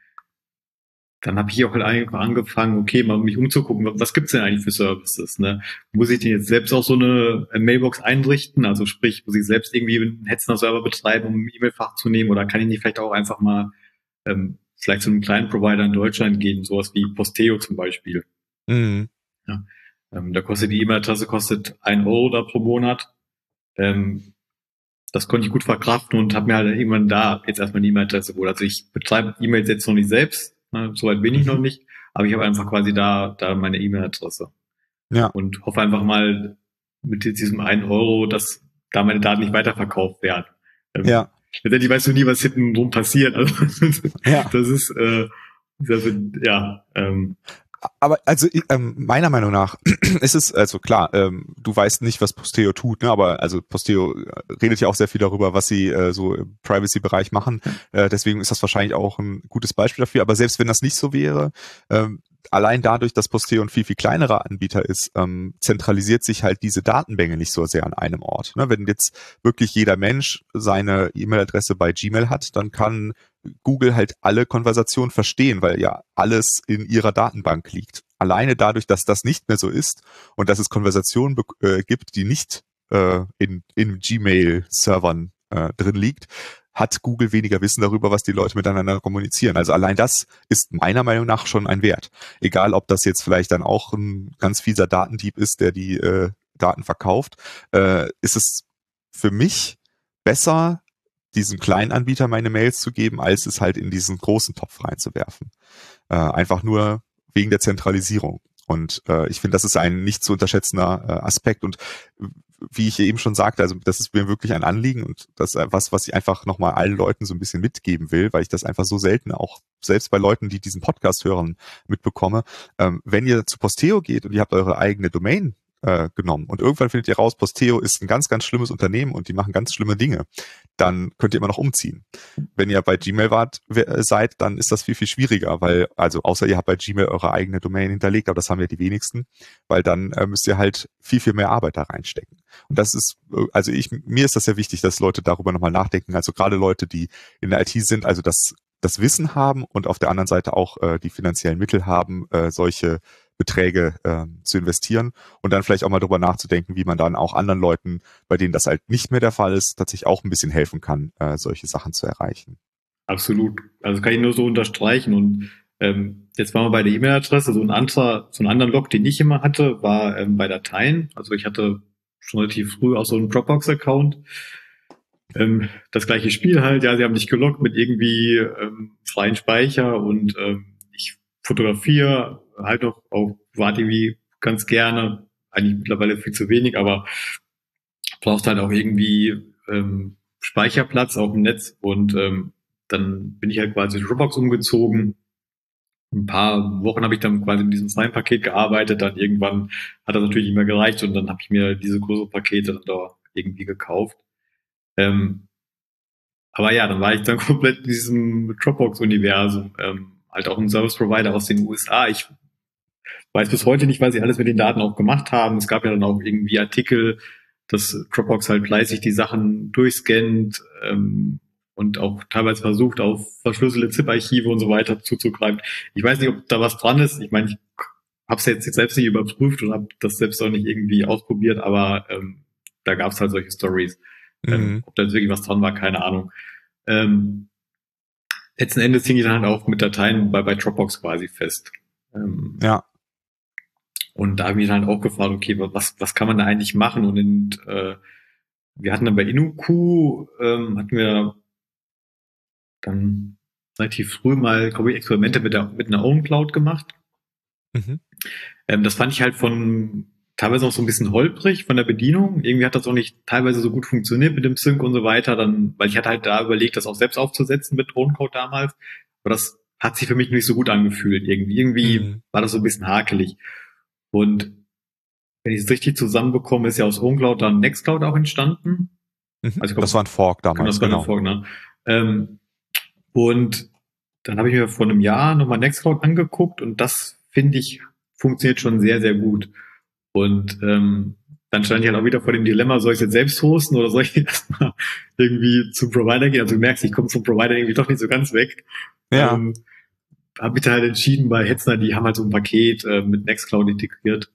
S2: dann habe ich auch halt einfach angefangen, okay, mal mich umzugucken, was gibt's denn eigentlich für Services? Ne? Muss ich denn jetzt selbst auch so eine äh, Mailbox einrichten? Also sprich, muss ich selbst irgendwie einen Hetzner-Server betreiben, um ein E-Mail-Fach zu nehmen? Oder kann ich nicht vielleicht auch einfach mal ähm, vielleicht zu einem kleinen Provider in Deutschland gehen, sowas wie Posteo zum Beispiel? Mhm. Ja, ähm, da kostet die E-Mail-Adresse kostet ein Euro da pro Monat. Ähm, das konnte ich gut verkraften und habe mir halt irgendwann da jetzt erstmal eine E-Mail-Adresse geholt. Also ich betreibe E-Mails jetzt noch nicht selbst? Soweit bin ich noch mhm. nicht, aber ich habe einfach quasi da, da meine E-Mail-Adresse. Ja. Und hoffe einfach mal mit diesem einen Euro, dass da meine Daten nicht weiterverkauft werden. Ähm, ja. Letztendlich weißt du nie, was hinten drum passiert. Also, ja. das ist, äh, das ist ja, ähm,
S1: aber also ähm, meiner Meinung nach ist es also klar, ähm, du weißt nicht, was Posteo tut, ne? aber also Posteo äh, redet ja auch sehr viel darüber, was sie äh, so im Privacy-Bereich machen. Äh, deswegen ist das wahrscheinlich auch ein gutes Beispiel dafür. Aber selbst wenn das nicht so wäre, ähm, allein dadurch, dass Posteo ein viel, viel kleinerer Anbieter ist, ähm, zentralisiert sich halt diese Datenmenge nicht so sehr an einem Ort. Ne? Wenn jetzt wirklich jeder Mensch seine E-Mail-Adresse bei Gmail hat, dann kann Google halt alle Konversationen verstehen, weil ja alles in ihrer Datenbank liegt. Alleine dadurch, dass das nicht mehr so ist und dass es Konversationen äh, gibt, die nicht äh, in, in Gmail-Servern äh, drin liegt, hat Google weniger Wissen darüber, was die Leute miteinander kommunizieren. Also allein das ist meiner Meinung nach schon ein Wert. Egal, ob das jetzt vielleicht dann auch ein ganz fieser Datendieb ist, der die äh, Daten verkauft, äh, ist es für mich besser, diesem kleinen Anbieter meine Mails zu geben, als es halt in diesen großen Topf reinzuwerfen. Äh, einfach nur wegen der Zentralisierung. Und äh, ich finde, das ist ein nicht zu unterschätzender äh, Aspekt. Und wie ich eben schon sagte, also das ist mir wirklich ein Anliegen und das ist was, was ich einfach nochmal allen Leuten so ein bisschen mitgeben will, weil ich das einfach so selten auch selbst bei Leuten, die diesen Podcast hören, mitbekomme. Ähm, wenn ihr zu Posteo geht und ihr habt eure eigene Domain äh, genommen. Und irgendwann findet ihr raus, Posteo ist ein ganz, ganz schlimmes Unternehmen und die machen ganz schlimme Dinge. Dann könnt ihr immer noch umziehen. Wenn ihr bei Gmail wart, seid, dann ist das viel, viel schwieriger, weil, also außer ihr habt bei Gmail eure eigene Domain hinterlegt, aber das haben ja die wenigsten, weil dann äh, müsst ihr halt viel, viel mehr Arbeit da reinstecken. Und das ist, äh, also ich, mir ist das sehr wichtig, dass Leute darüber nochmal nachdenken. Also gerade Leute, die in der IT sind, also das das Wissen haben und auf der anderen Seite auch äh, die finanziellen Mittel haben, äh, solche Beträge äh, zu investieren und dann vielleicht auch mal darüber nachzudenken, wie man dann auch anderen Leuten, bei denen das halt nicht mehr der Fall ist, tatsächlich auch ein bisschen helfen kann, äh, solche Sachen zu erreichen.
S2: Absolut. Also kann ich nur so unterstreichen und ähm, jetzt waren wir bei der E-Mail-Adresse. So ein anderer, so einen anderen Log, den ich immer hatte, war ähm, bei Dateien. Also ich hatte schon relativ früh auch so einen Dropbox-Account. Ähm, das gleiche Spiel halt, ja, sie haben dich gelockt mit irgendwie ähm, freien Speicher und ähm, ich fotografiere halt noch auf PrivatTV ganz gerne, eigentlich mittlerweile viel zu wenig, aber brauchst halt auch irgendwie ähm, Speicherplatz auf dem Netz und ähm, dann bin ich halt quasi Dropbox umgezogen. Ein paar Wochen habe ich dann quasi mit diesem freien Paket gearbeitet, dann irgendwann hat das natürlich nicht mehr gereicht und dann habe ich mir diese großen Pakete dann da irgendwie gekauft. Ähm, aber ja, dann war ich dann komplett in diesem Dropbox-Universum. Ähm, halt auch ein Service Provider aus den USA. Ich weiß bis heute nicht, was sie alles mit den Daten auch gemacht haben. Es gab ja dann auch irgendwie Artikel, dass Dropbox halt fleißig die Sachen durchscannt ähm, und auch teilweise versucht, auf verschlüsselte ZIP-Archive und so weiter zuzugreifen. Ich weiß nicht, ob da was dran ist. Ich meine, ich habe es jetzt selbst nicht überprüft und habe das selbst auch nicht irgendwie ausprobiert, aber ähm, da gab es halt solche Stories. Ähm, mhm. Ähm, ob da jetzt wirklich was dran war, keine Ahnung. Ähm, letzten Endes hing ich dann halt auch mit Dateien bei, bei Dropbox quasi fest. Ähm,
S1: ja.
S2: Und da habe ich mich dann halt auch gefragt, okay, was, was kann man da eigentlich machen? Und in, äh, wir hatten dann bei Inuku, ähm, hatten wir dann relativ früh mal, glaube ich, Experimente mit, der, mit einer Own Cloud gemacht. Mhm. Ähm, das fand ich halt von teilweise auch so ein bisschen holprig von der Bedienung. Irgendwie hat das auch nicht teilweise so gut funktioniert mit dem Sync und so weiter. Dann, weil ich hatte halt da überlegt, das auch selbst aufzusetzen mit Drohnencode damals. Aber das hat sich für mich nicht so gut angefühlt. Irgendwie, irgendwie mhm. war das so ein bisschen hakelig. Und wenn ich es richtig zusammenbekomme, ist ja aus OwnCloud dann Nextcloud auch entstanden.
S1: Mhm. Also glaub, das war ein Fork damals.
S2: Das war genau. ein Fork, ne? Ähm, und dann habe ich mir vor einem Jahr nochmal Nextcloud angeguckt und das finde ich funktioniert schon sehr, sehr gut. Und ähm, dann stand ich halt auch wieder vor dem Dilemma, soll ich jetzt selbst hosten oder soll ich erstmal irgendwie zum Provider gehen? Also du merkst, ich komme zum Provider irgendwie doch nicht so ganz weg.
S1: Ja. Ähm,
S2: habe mich da halt entschieden bei Hetzner, die haben halt so ein Paket äh, mit Nextcloud integriert.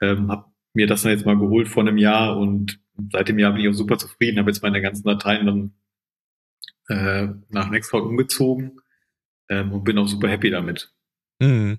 S2: Ähm, habe mir das dann jetzt mal geholt vor einem Jahr und seit dem Jahr bin ich auch super zufrieden, habe jetzt meine ganzen Dateien dann äh, nach Nextcloud umgezogen ähm, und bin auch super happy damit.
S1: Mhm.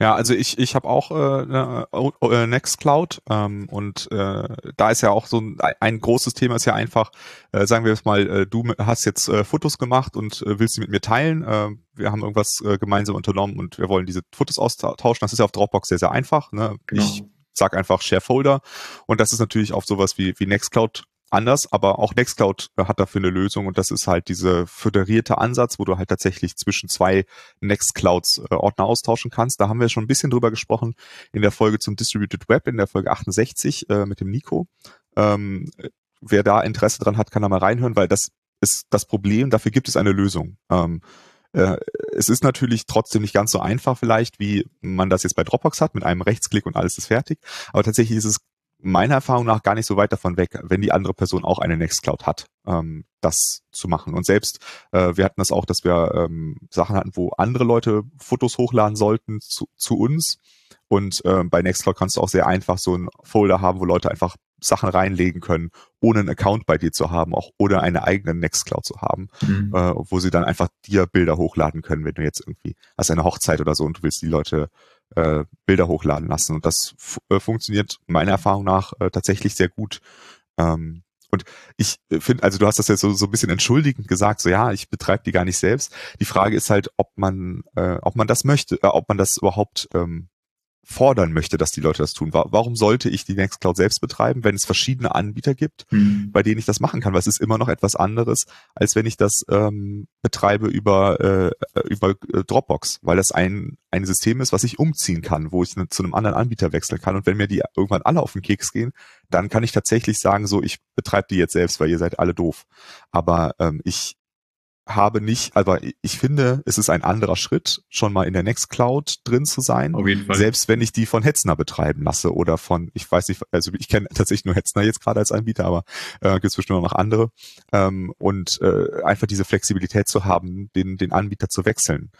S1: Ja, also ich, ich habe auch äh, ne, äh, Nextcloud ähm, und äh, da ist ja auch so ein, ein großes Thema ist ja einfach, äh, sagen wir jetzt mal, äh, du hast jetzt äh, Fotos gemacht und äh, willst sie mit mir teilen. Äh, wir haben irgendwas äh, gemeinsam unternommen und wir wollen diese Fotos austauschen. Das ist ja auf Dropbox sehr, sehr einfach. Ne? Genau. Ich sag einfach Share Folder und das ist natürlich auf sowas wie, wie Nextcloud anders, aber auch Nextcloud hat dafür eine Lösung und das ist halt diese föderierte Ansatz, wo du halt tatsächlich zwischen zwei Nextclouds äh, Ordner austauschen kannst. Da haben wir schon ein bisschen drüber gesprochen in der Folge zum Distributed Web, in der Folge 68 äh, mit dem Nico. Ähm, wer da Interesse dran hat, kann da mal reinhören, weil das ist das Problem, dafür gibt es eine Lösung. Ähm, äh, es ist natürlich trotzdem nicht ganz so einfach vielleicht, wie man das jetzt bei Dropbox hat, mit einem Rechtsklick und alles ist fertig. Aber tatsächlich ist es meiner Erfahrung nach gar nicht so weit davon weg, wenn die andere Person auch eine Nextcloud hat, ähm, das zu machen. Und selbst, äh, wir hatten das auch, dass wir ähm, Sachen hatten, wo andere Leute Fotos hochladen sollten zu, zu uns. Und äh, bei Nextcloud kannst du auch sehr einfach so ein Folder haben, wo Leute einfach Sachen reinlegen können, ohne einen Account bei dir zu haben, auch oder eine eigene Nextcloud zu haben, mhm. äh, wo sie dann einfach dir Bilder hochladen können, wenn du jetzt irgendwie hast eine Hochzeit oder so und du willst die Leute äh, Bilder hochladen lassen. Und das äh, funktioniert meiner Erfahrung nach äh, tatsächlich sehr gut. Ähm, und ich äh, finde, also du hast das jetzt so, so ein bisschen entschuldigend gesagt, so ja, ich betreibe die gar nicht selbst. Die Frage ist halt, ob man, äh, ob man das möchte, äh, ob man das überhaupt ähm, fordern möchte, dass die Leute das tun. Warum sollte ich die Nextcloud selbst betreiben, wenn es verschiedene Anbieter gibt, mhm. bei denen ich das machen kann? Weil es ist immer noch etwas anderes, als wenn ich das ähm, betreibe über, äh, über äh, Dropbox, weil das ein, ein System ist, was ich umziehen kann, wo ich ne, zu einem anderen Anbieter wechseln kann. Und wenn mir die irgendwann alle auf den Keks gehen, dann kann ich tatsächlich sagen, so, ich betreibe die jetzt selbst, weil ihr seid alle doof. Aber ähm, ich habe nicht, aber ich finde, es ist ein anderer Schritt, schon mal in der Nextcloud drin zu sein.
S2: Auf jeden Fall.
S1: Selbst wenn ich die von Hetzner betreiben lasse oder von, ich weiß nicht, also ich kenne tatsächlich nur Hetzner jetzt gerade als Anbieter, aber äh, gibt es bestimmt noch andere. Ähm, und äh, einfach diese Flexibilität zu haben, den, den Anbieter zu wechseln.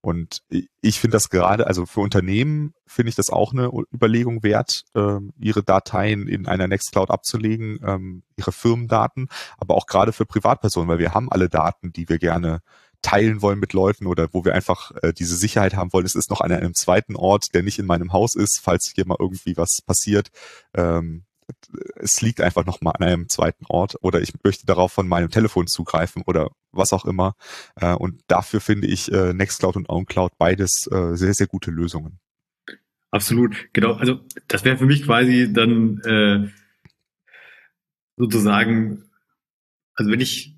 S1: Und ich finde das gerade, also für Unternehmen finde ich das auch eine Überlegung wert, ähm, ihre Dateien in einer Nextcloud abzulegen, ähm, ihre Firmendaten, aber auch gerade für Privatpersonen, weil wir haben alle Daten, die wir gerne teilen wollen mit Leuten oder wo wir einfach äh, diese Sicherheit haben wollen. Es ist noch an einem zweiten Ort, der nicht in meinem Haus ist, falls hier mal irgendwie was passiert. Ähm, es liegt einfach noch mal an einem zweiten Ort oder ich möchte darauf von meinem Telefon zugreifen oder was auch immer. Äh, und dafür finde ich äh, Nextcloud und OwnCloud beides äh, sehr, sehr gute Lösungen.
S2: Absolut, genau. Also das wäre für mich quasi dann äh, sozusagen, also wenn ich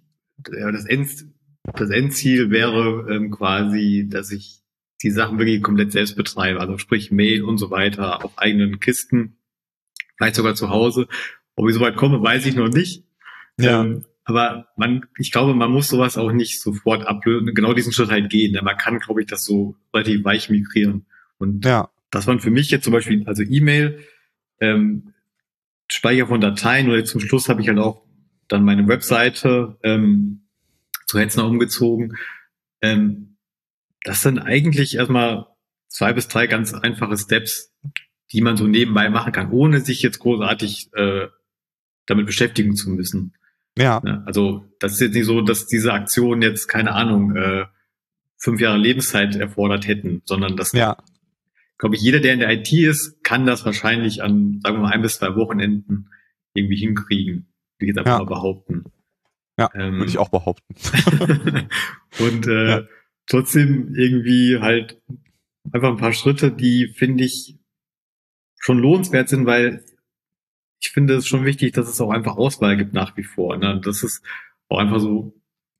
S2: ja, das, End, das Endziel wäre ähm, quasi, dass ich die Sachen wirklich komplett selbst betreibe, also sprich Mail und so weiter auf eigenen Kisten vielleicht sogar zu Hause. Ob ich so weit komme, weiß ich noch nicht. Ja. Ähm, aber man, ich glaube, man muss sowas auch nicht sofort ablösen, genau diesen Schritt halt gehen. Denn man kann, glaube ich, das so relativ weich migrieren. Und ja. das waren für mich jetzt zum Beispiel, also E-Mail, ähm, Speicher von Dateien oder zum Schluss habe ich halt auch dann meine Webseite ähm, zu Hetzner umgezogen. Ähm, das sind eigentlich erstmal zwei bis drei ganz einfache Steps, die man so nebenbei machen kann, ohne sich jetzt großartig äh, damit beschäftigen zu müssen. Ja. Also das ist jetzt nicht so, dass diese Aktionen jetzt, keine Ahnung, äh, fünf Jahre Lebenszeit erfordert hätten, sondern das, ja. glaube ich, jeder, der in der IT ist, kann das wahrscheinlich an, sagen wir mal, ein bis zwei Wochenenden irgendwie hinkriegen. Wie ich jetzt einfach ja. mal behaupten.
S1: Ja, ähm, würde ich auch behaupten.
S2: und äh, ja. trotzdem irgendwie halt einfach ein paar Schritte, die finde ich schon lohnenswert sind, weil ich finde es schon wichtig, dass es auch einfach Auswahl gibt nach wie vor. Ne? Das ist auch einfach so,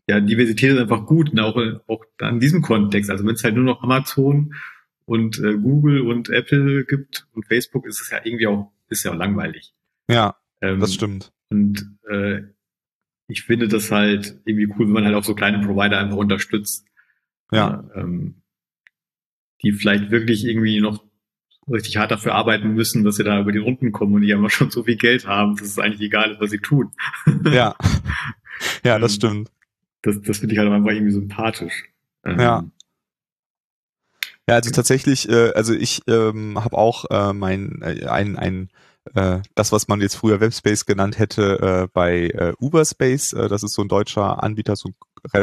S2: ja, Diversität ist einfach gut, ne? auch, auch in diesem Kontext. Also wenn es halt nur noch Amazon und äh, Google und Apple gibt und Facebook, ist es ja irgendwie auch, ist ja auch langweilig.
S1: Ja, ähm, das stimmt.
S2: Und äh, ich finde das halt irgendwie cool, wenn man halt auch so kleine Provider einfach unterstützt. Ja. Äh, ähm, die vielleicht wirklich irgendwie noch richtig hart dafür arbeiten müssen, dass sie da über die Runden kommen und die aber schon so viel Geld haben, dass es eigentlich egal ist, was sie tun.
S1: Ja. Ja, das ähm, stimmt.
S2: Das, das finde ich halt einfach irgendwie sympathisch.
S1: Ja. Ähm, ja, also tatsächlich, äh, also ich ähm, habe auch äh, mein äh, ein, ein äh, das, was man jetzt früher Webspace genannt hätte, äh, bei äh, Uberspace. Äh, das ist so ein deutscher Anbieter, so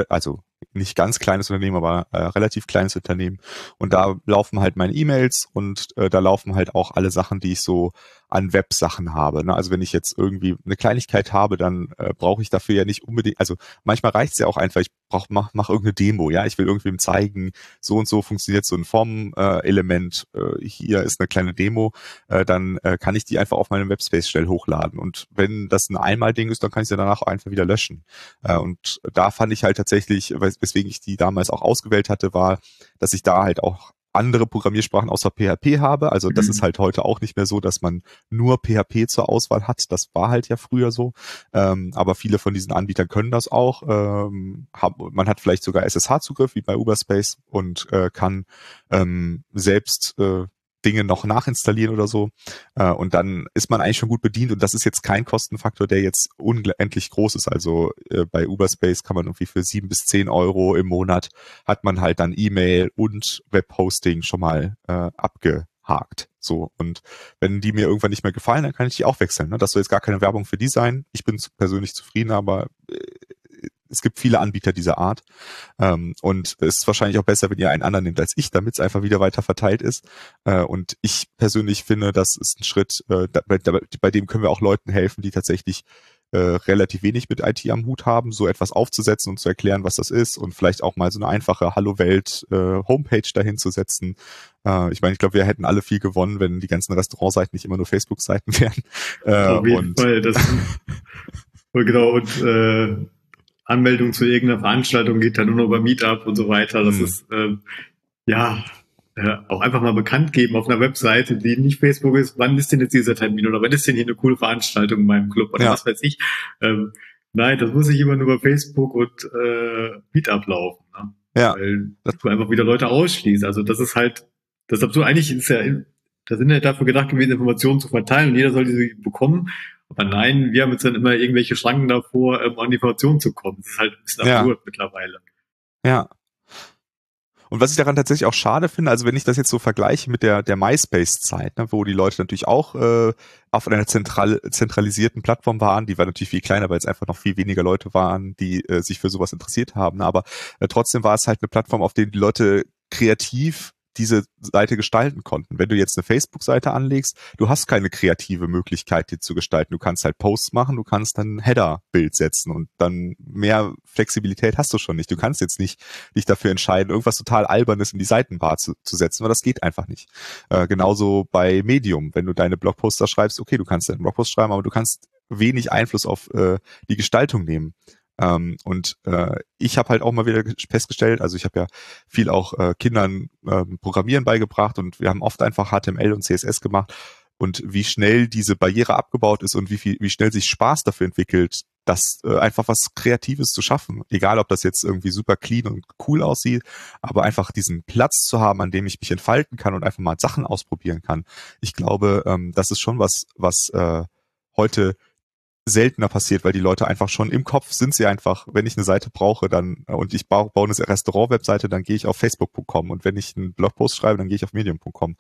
S1: also nicht ganz kleines Unternehmen, aber äh, relativ kleines Unternehmen. Und da laufen halt meine E-Mails und äh, da laufen halt auch alle Sachen, die ich so an Websachen habe. Ne? Also wenn ich jetzt irgendwie eine Kleinigkeit habe, dann äh, brauche ich dafür ja nicht unbedingt, also manchmal reicht es ja auch einfach, ich brauche mach, mach irgendeine Demo, ja, ich will irgendwem zeigen, so und so funktioniert so ein Form-Element, äh, hier ist eine kleine Demo, äh, dann äh, kann ich die einfach auf meinem Webspace schnell hochladen. Und wenn das ein Einmal-Ding ist, dann kann ich sie danach einfach wieder löschen. Äh, und da fand ich halt tatsächlich, weswegen ich die damals auch ausgewählt hatte, war, dass ich da halt auch andere Programmiersprachen außer PHP habe. Also das mhm. ist halt heute auch nicht mehr so, dass man nur PHP zur Auswahl hat. Das war halt ja früher so. Ähm, aber viele von diesen Anbietern können das auch. Ähm, hab, man hat vielleicht sogar SSH-Zugriff wie bei Uberspace und äh, kann ähm, selbst äh, Dinge noch nachinstallieren oder so. Äh, und dann ist man eigentlich schon gut bedient und das ist jetzt kein Kostenfaktor, der jetzt unendlich groß ist. Also äh, bei Uberspace kann man irgendwie für sieben bis zehn Euro im Monat hat man halt dann E-Mail und Webhosting schon mal äh, abgehakt. So. Und wenn die mir irgendwann nicht mehr gefallen, dann kann ich die auch wechseln. Ne? Das soll jetzt gar keine Werbung für die sein. Ich bin persönlich zufrieden, aber äh, es gibt viele Anbieter dieser Art. Ähm, und es ist wahrscheinlich auch besser, wenn ihr einen anderen nehmt als ich, damit es einfach wieder weiter verteilt ist. Äh, und ich persönlich finde, das ist ein Schritt, äh, bei, bei, dem können wir auch Leuten helfen, die tatsächlich äh, relativ wenig mit IT am Hut haben, so etwas aufzusetzen und zu erklären, was das ist und vielleicht auch mal so eine einfache Hallo Welt äh, Homepage dahin zu setzen. Äh, ich meine, ich glaube, wir hätten alle viel gewonnen, wenn die ganzen Restaurantseiten nicht immer nur Facebook-Seiten wären.
S2: Äh, Auf jeden und Fall. Das, genau, und äh, Anmeldung zu irgendeiner Veranstaltung geht dann nur noch über Meetup und so weiter. Das mhm. ist ähm, ja äh, auch einfach mal bekannt geben auf einer Webseite, die nicht Facebook ist, wann ist denn jetzt dieser Termin oder wann ist denn hier eine coole Veranstaltung in meinem Club oder ja. was weiß ich. Ähm, nein, das muss nicht immer nur über Facebook und äh, Meetup laufen. Ne? Ja. Weil du einfach wieder Leute ausschließt. Also das ist halt, deshalb so eigentlich ist ja, da sind ja dafür gedacht gewesen, Informationen zu verteilen und jeder soll diese bekommen. Aber nein, wir haben jetzt dann immer irgendwelche Schranken davor, um an die Informationen zu kommen. Das ist halt ein bisschen ja. absurd mittlerweile.
S1: Ja. Und was ich daran tatsächlich auch schade finde, also wenn ich das jetzt so vergleiche mit der, der MySpace-Zeit, ne, wo die Leute natürlich auch äh, auf einer zentral, zentralisierten Plattform waren, die war natürlich viel kleiner, weil es einfach noch viel weniger Leute waren, die äh, sich für sowas interessiert haben. Aber äh, trotzdem war es halt eine Plattform, auf der die Leute kreativ diese Seite gestalten konnten. Wenn du jetzt eine Facebook-Seite anlegst, du hast keine kreative Möglichkeit, die zu gestalten. Du kannst halt Posts machen, du kannst dann Header-Bild setzen und dann mehr Flexibilität hast du schon nicht. Du kannst jetzt nicht dich dafür entscheiden, irgendwas total Albernes in die Seitenbar zu, zu setzen, weil das geht einfach nicht. Äh, genauso bei Medium, wenn du deine Blogposter schreibst, okay, du kannst deinen Blogpost schreiben, aber du kannst wenig Einfluss auf äh, die Gestaltung nehmen. Ähm, und äh, ich habe halt auch mal wieder festgestellt, also ich habe ja viel auch äh, Kindern äh, Programmieren beigebracht und wir haben oft einfach HTML und CSS gemacht und wie schnell diese Barriere abgebaut ist und wie viel, wie schnell sich Spaß dafür entwickelt, das äh, einfach was Kreatives zu schaffen. Egal, ob das jetzt irgendwie super clean und cool aussieht, aber einfach diesen Platz zu haben, an dem ich mich entfalten kann und einfach mal Sachen ausprobieren kann. Ich glaube, ähm, das ist schon was, was äh, heute seltener passiert, weil die Leute einfach schon im Kopf sind sie einfach, wenn ich eine Seite brauche, dann und ich baue, baue eine Restaurant-Webseite, dann gehe ich auf Facebook.com und wenn ich einen Blogpost schreibe, dann gehe ich auf Medium.com.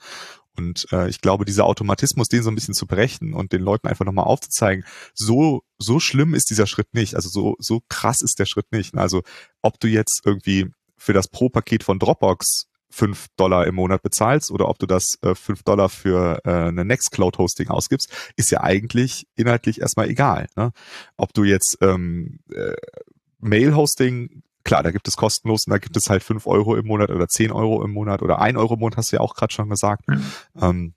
S1: Und äh, ich glaube, dieser Automatismus, den so ein bisschen zu brechen und den Leuten einfach nochmal aufzuzeigen, so so schlimm ist dieser Schritt nicht, also so so krass ist der Schritt nicht. Also ob du jetzt irgendwie für das Pro-Paket von Dropbox fünf Dollar im Monat bezahlst oder ob du das äh, fünf Dollar für äh, eine Nextcloud-Hosting ausgibst, ist ja eigentlich inhaltlich erstmal egal. Ne? Ob du jetzt ähm, äh, Mail-Hosting, klar, da gibt es kostenlos und da gibt es halt fünf Euro im Monat oder zehn Euro im Monat oder ein Euro im Monat, hast du ja auch gerade schon gesagt. Ähm,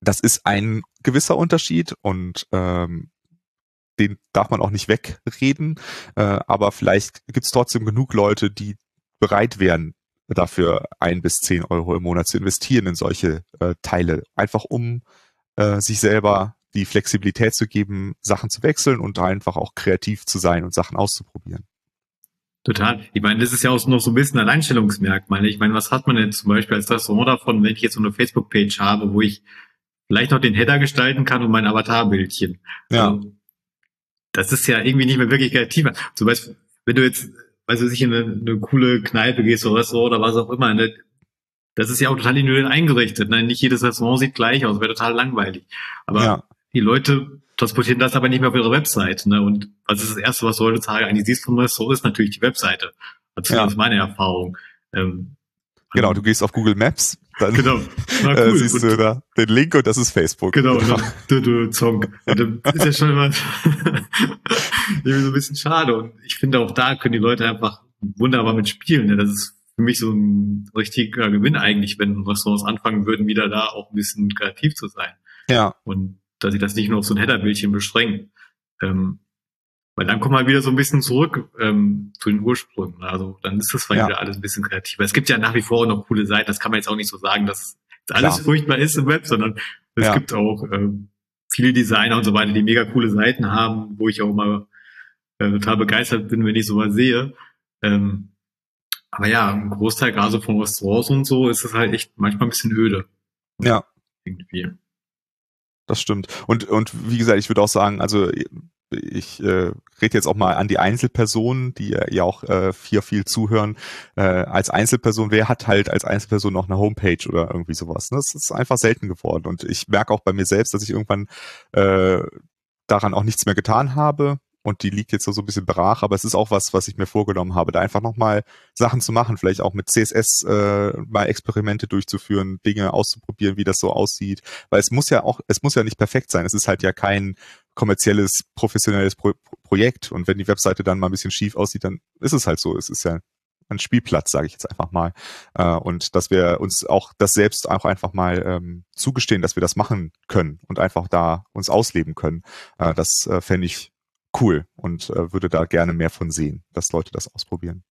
S1: das ist ein gewisser Unterschied und ähm, den darf man auch nicht wegreden, äh, aber vielleicht gibt es trotzdem genug Leute, die bereit wären, dafür ein bis zehn Euro im Monat zu investieren in solche äh, Teile, einfach um äh, sich selber die Flexibilität zu geben, Sachen zu wechseln und einfach auch kreativ zu sein und Sachen auszuprobieren.
S2: Total. Ich meine, das ist ja auch noch so ein bisschen ein Einstellungsmerkmal. Ich meine, was hat man denn zum Beispiel als Restaurant davon, wenn ich jetzt so eine Facebook-Page habe, wo ich vielleicht noch den Header gestalten kann und mein Avatarbildchen?
S1: Ja. Also,
S2: das ist ja irgendwie nicht mehr wirklich kreativ. Zum Beispiel, wenn du jetzt weiß ich, in eine, eine coole Kneipe gehst oder Restaurant oder was auch immer, ne? das ist ja auch total individuell eingerichtet. Ne? Nicht jedes Restaurant sieht gleich aus, wäre total langweilig. Aber ja. die Leute transportieren das aber nicht mehr auf ihre Website. Ne? Und was ist das Erste, was du heutzutage eigentlich siehst vom Restaurant, ist natürlich die Webseite. Also ja. Das ist meine Erfahrung. Ähm,
S1: genau, du gehst auf Google Maps, dann
S2: genau.
S1: Na, äh, cool. äh, siehst und, du da den Link und das ist Facebook.
S2: Genau, genau. du, du, Zong. Und das ist ja schon immer irgendwie so ein bisschen schade. Und ich finde auch da können die Leute einfach wunderbar mitspielen. Ne? Das ist für mich so ein richtiger Gewinn eigentlich, wenn Restaurants anfangen würden, wieder da auch ein bisschen kreativ zu sein.
S1: Ja.
S2: Und dass sie das nicht nur auf so ein Header-Bildchen beschränken. Ähm, weil dann kommt man wieder so ein bisschen zurück ähm, zu den Ursprüngen. Also dann ist das ja. wieder alles ein bisschen kreativer. Es gibt ja nach wie vor noch coole Seiten. Das kann man jetzt auch nicht so sagen, dass alles Klar. furchtbar ist im Web, sondern es ja. gibt auch ähm, viele Designer und so weiter, die mega coole Seiten haben, wo ich auch mal äh, total begeistert bin, wenn ich sowas sehe. Ähm, aber ja, ein Großteil gerade so von Restaurants und so ist es halt echt manchmal ein bisschen öde.
S1: Ja. Irgendwie. Das stimmt. Und, und wie gesagt, ich würde auch sagen, also ich äh, rede jetzt auch mal an die Einzelpersonen, die ja auch äh, viel, viel zuhören. Äh, als Einzelperson, wer hat halt als Einzelperson noch eine Homepage oder irgendwie sowas? Ne? Das ist einfach selten geworden. Und ich merke auch bei mir selbst, dass ich irgendwann äh, daran auch nichts mehr getan habe und die liegt jetzt so, so ein bisschen brach, aber es ist auch was, was ich mir vorgenommen habe, da einfach nochmal Sachen zu machen, vielleicht auch mit CSS äh, mal Experimente durchzuführen, Dinge auszuprobieren, wie das so aussieht, weil es muss ja auch, es muss ja nicht perfekt sein, es ist halt ja kein kommerzielles, professionelles Pro Projekt und wenn die Webseite dann mal ein bisschen schief aussieht, dann ist es halt so, es ist ja ein Spielplatz, sage ich jetzt einfach mal. Äh, und dass wir uns auch das selbst auch einfach mal ähm, zugestehen, dass wir das machen können und einfach da uns ausleben können. Äh, das äh, fände ich cool und äh, würde da gerne mehr von sehen, dass Leute das ausprobieren.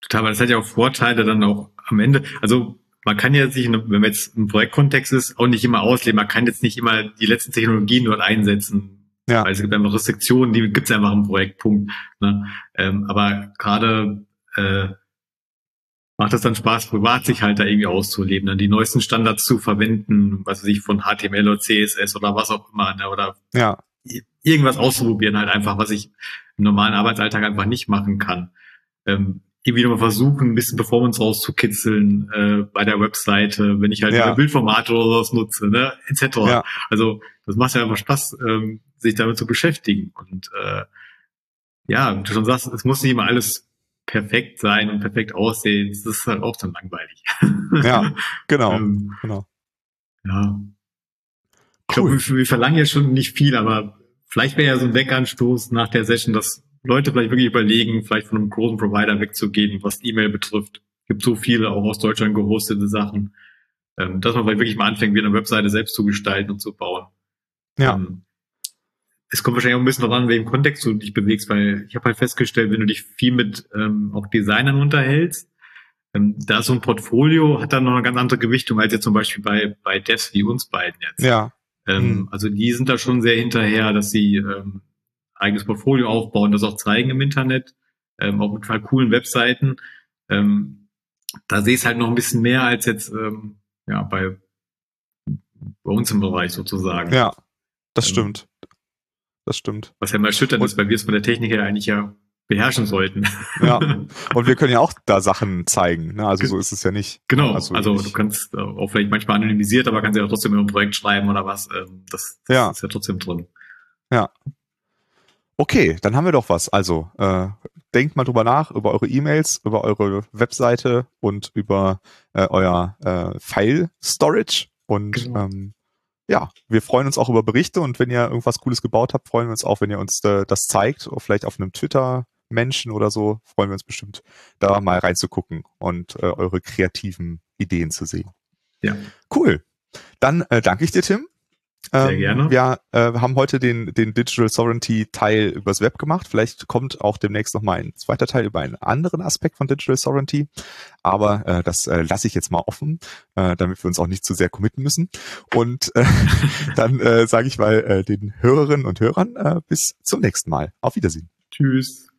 S2: Total, aber das hat ja auch Vorteile dann auch am Ende. Also man kann ja sich, wenn man jetzt im Projektkontext ist, auch nicht immer ausleben. Man kann jetzt nicht immer die letzten Technologien dort einsetzen. Ja. Weil es gibt einfach Restriktionen, die gibt es einfach im Projektpunkt. Ne? Ähm, aber gerade äh, macht es dann Spaß, privat sich halt da irgendwie auszuleben, dann die neuesten Standards zu verwenden, was weiß ich, von HTML oder CSS oder was auch immer, ne? oder
S1: ja
S2: irgendwas auszuprobieren halt einfach, was ich im normalen Arbeitsalltag einfach nicht machen kann. Ähm, irgendwie nochmal versuchen, ein bisschen Performance rauszukitzeln äh, bei der Webseite, wenn ich halt ja. Bildformate oder sowas nutze, ne, etc. Ja. Also das macht ja einfach Spaß, ähm, sich damit zu beschäftigen. Und äh, ja, du schon sagst, es muss nicht immer alles perfekt sein und perfekt aussehen. Das ist halt auch dann langweilig.
S1: Ja, genau. ähm, genau.
S2: Ja. Ich cool. glaube, wir verlangen ja schon nicht viel, aber vielleicht wäre ja so ein Denkanstoß nach der Session, dass Leute vielleicht wirklich überlegen, vielleicht von einem großen Provider wegzugehen, was E-Mail betrifft. Es gibt so viele auch aus Deutschland gehostete Sachen, ähm, dass man vielleicht wirklich mal anfängt, wieder eine Webseite selbst zu gestalten und zu bauen.
S1: Ja. Ähm,
S2: es kommt wahrscheinlich auch ein bisschen dran, in welchem Kontext du dich bewegst, weil ich habe halt festgestellt, wenn du dich viel mit ähm, auch Designern unterhältst, ähm, da so ein Portfolio hat dann noch eine ganz andere Gewichtung als jetzt zum Beispiel bei, bei Devs wie uns beiden jetzt.
S1: Ja.
S2: Ähm, mhm. Also die sind da schon sehr hinterher, dass sie ähm, eigenes Portfolio aufbauen, das auch zeigen im Internet, ähm, auch mit coolen Webseiten. Ähm, da sehe ich es halt noch ein bisschen mehr als jetzt ähm, ja bei, bei uns im Bereich sozusagen.
S1: Ja, das ähm, stimmt. das stimmt.
S2: Was ja mal erschütternd ist, weil wir es von der Technik her eigentlich ja beherrschen sollten.
S1: Ja, und wir können ja auch da Sachen zeigen. Ne? Also so ist es ja nicht.
S2: Genau,
S1: also,
S2: also du kannst auch vielleicht manchmal anonymisiert, aber kannst ja trotzdem ein Projekt schreiben oder was. Ähm, das, das ja. ist ja trotzdem drin.
S1: Ja. Okay, dann haben wir doch was. Also äh, denkt mal drüber nach, über eure E-Mails, über eure Webseite und über äh, euer äh, File-Storage. Und genau. ähm, ja, wir freuen uns auch über Berichte und wenn ihr irgendwas Cooles gebaut habt, freuen wir uns auch, wenn ihr uns äh, das zeigt, vielleicht auf einem Twitter Menschen oder so, freuen wir uns bestimmt, da mal reinzugucken und äh, eure kreativen Ideen zu sehen.
S2: Ja.
S1: Cool. Dann äh, danke ich dir, Tim.
S2: Sehr ähm, gerne.
S1: Wir äh, haben heute den, den Digital Sovereignty Teil übers Web gemacht. Vielleicht kommt auch demnächst noch mal ein zweiter Teil über einen anderen Aspekt von Digital Sovereignty. Aber äh, das äh, lasse ich jetzt mal offen, äh, damit wir uns auch nicht zu sehr committen müssen. Und äh, dann äh, sage ich mal äh, den Hörerinnen und Hörern äh, bis zum nächsten Mal. Auf Wiedersehen.
S2: Tschüss.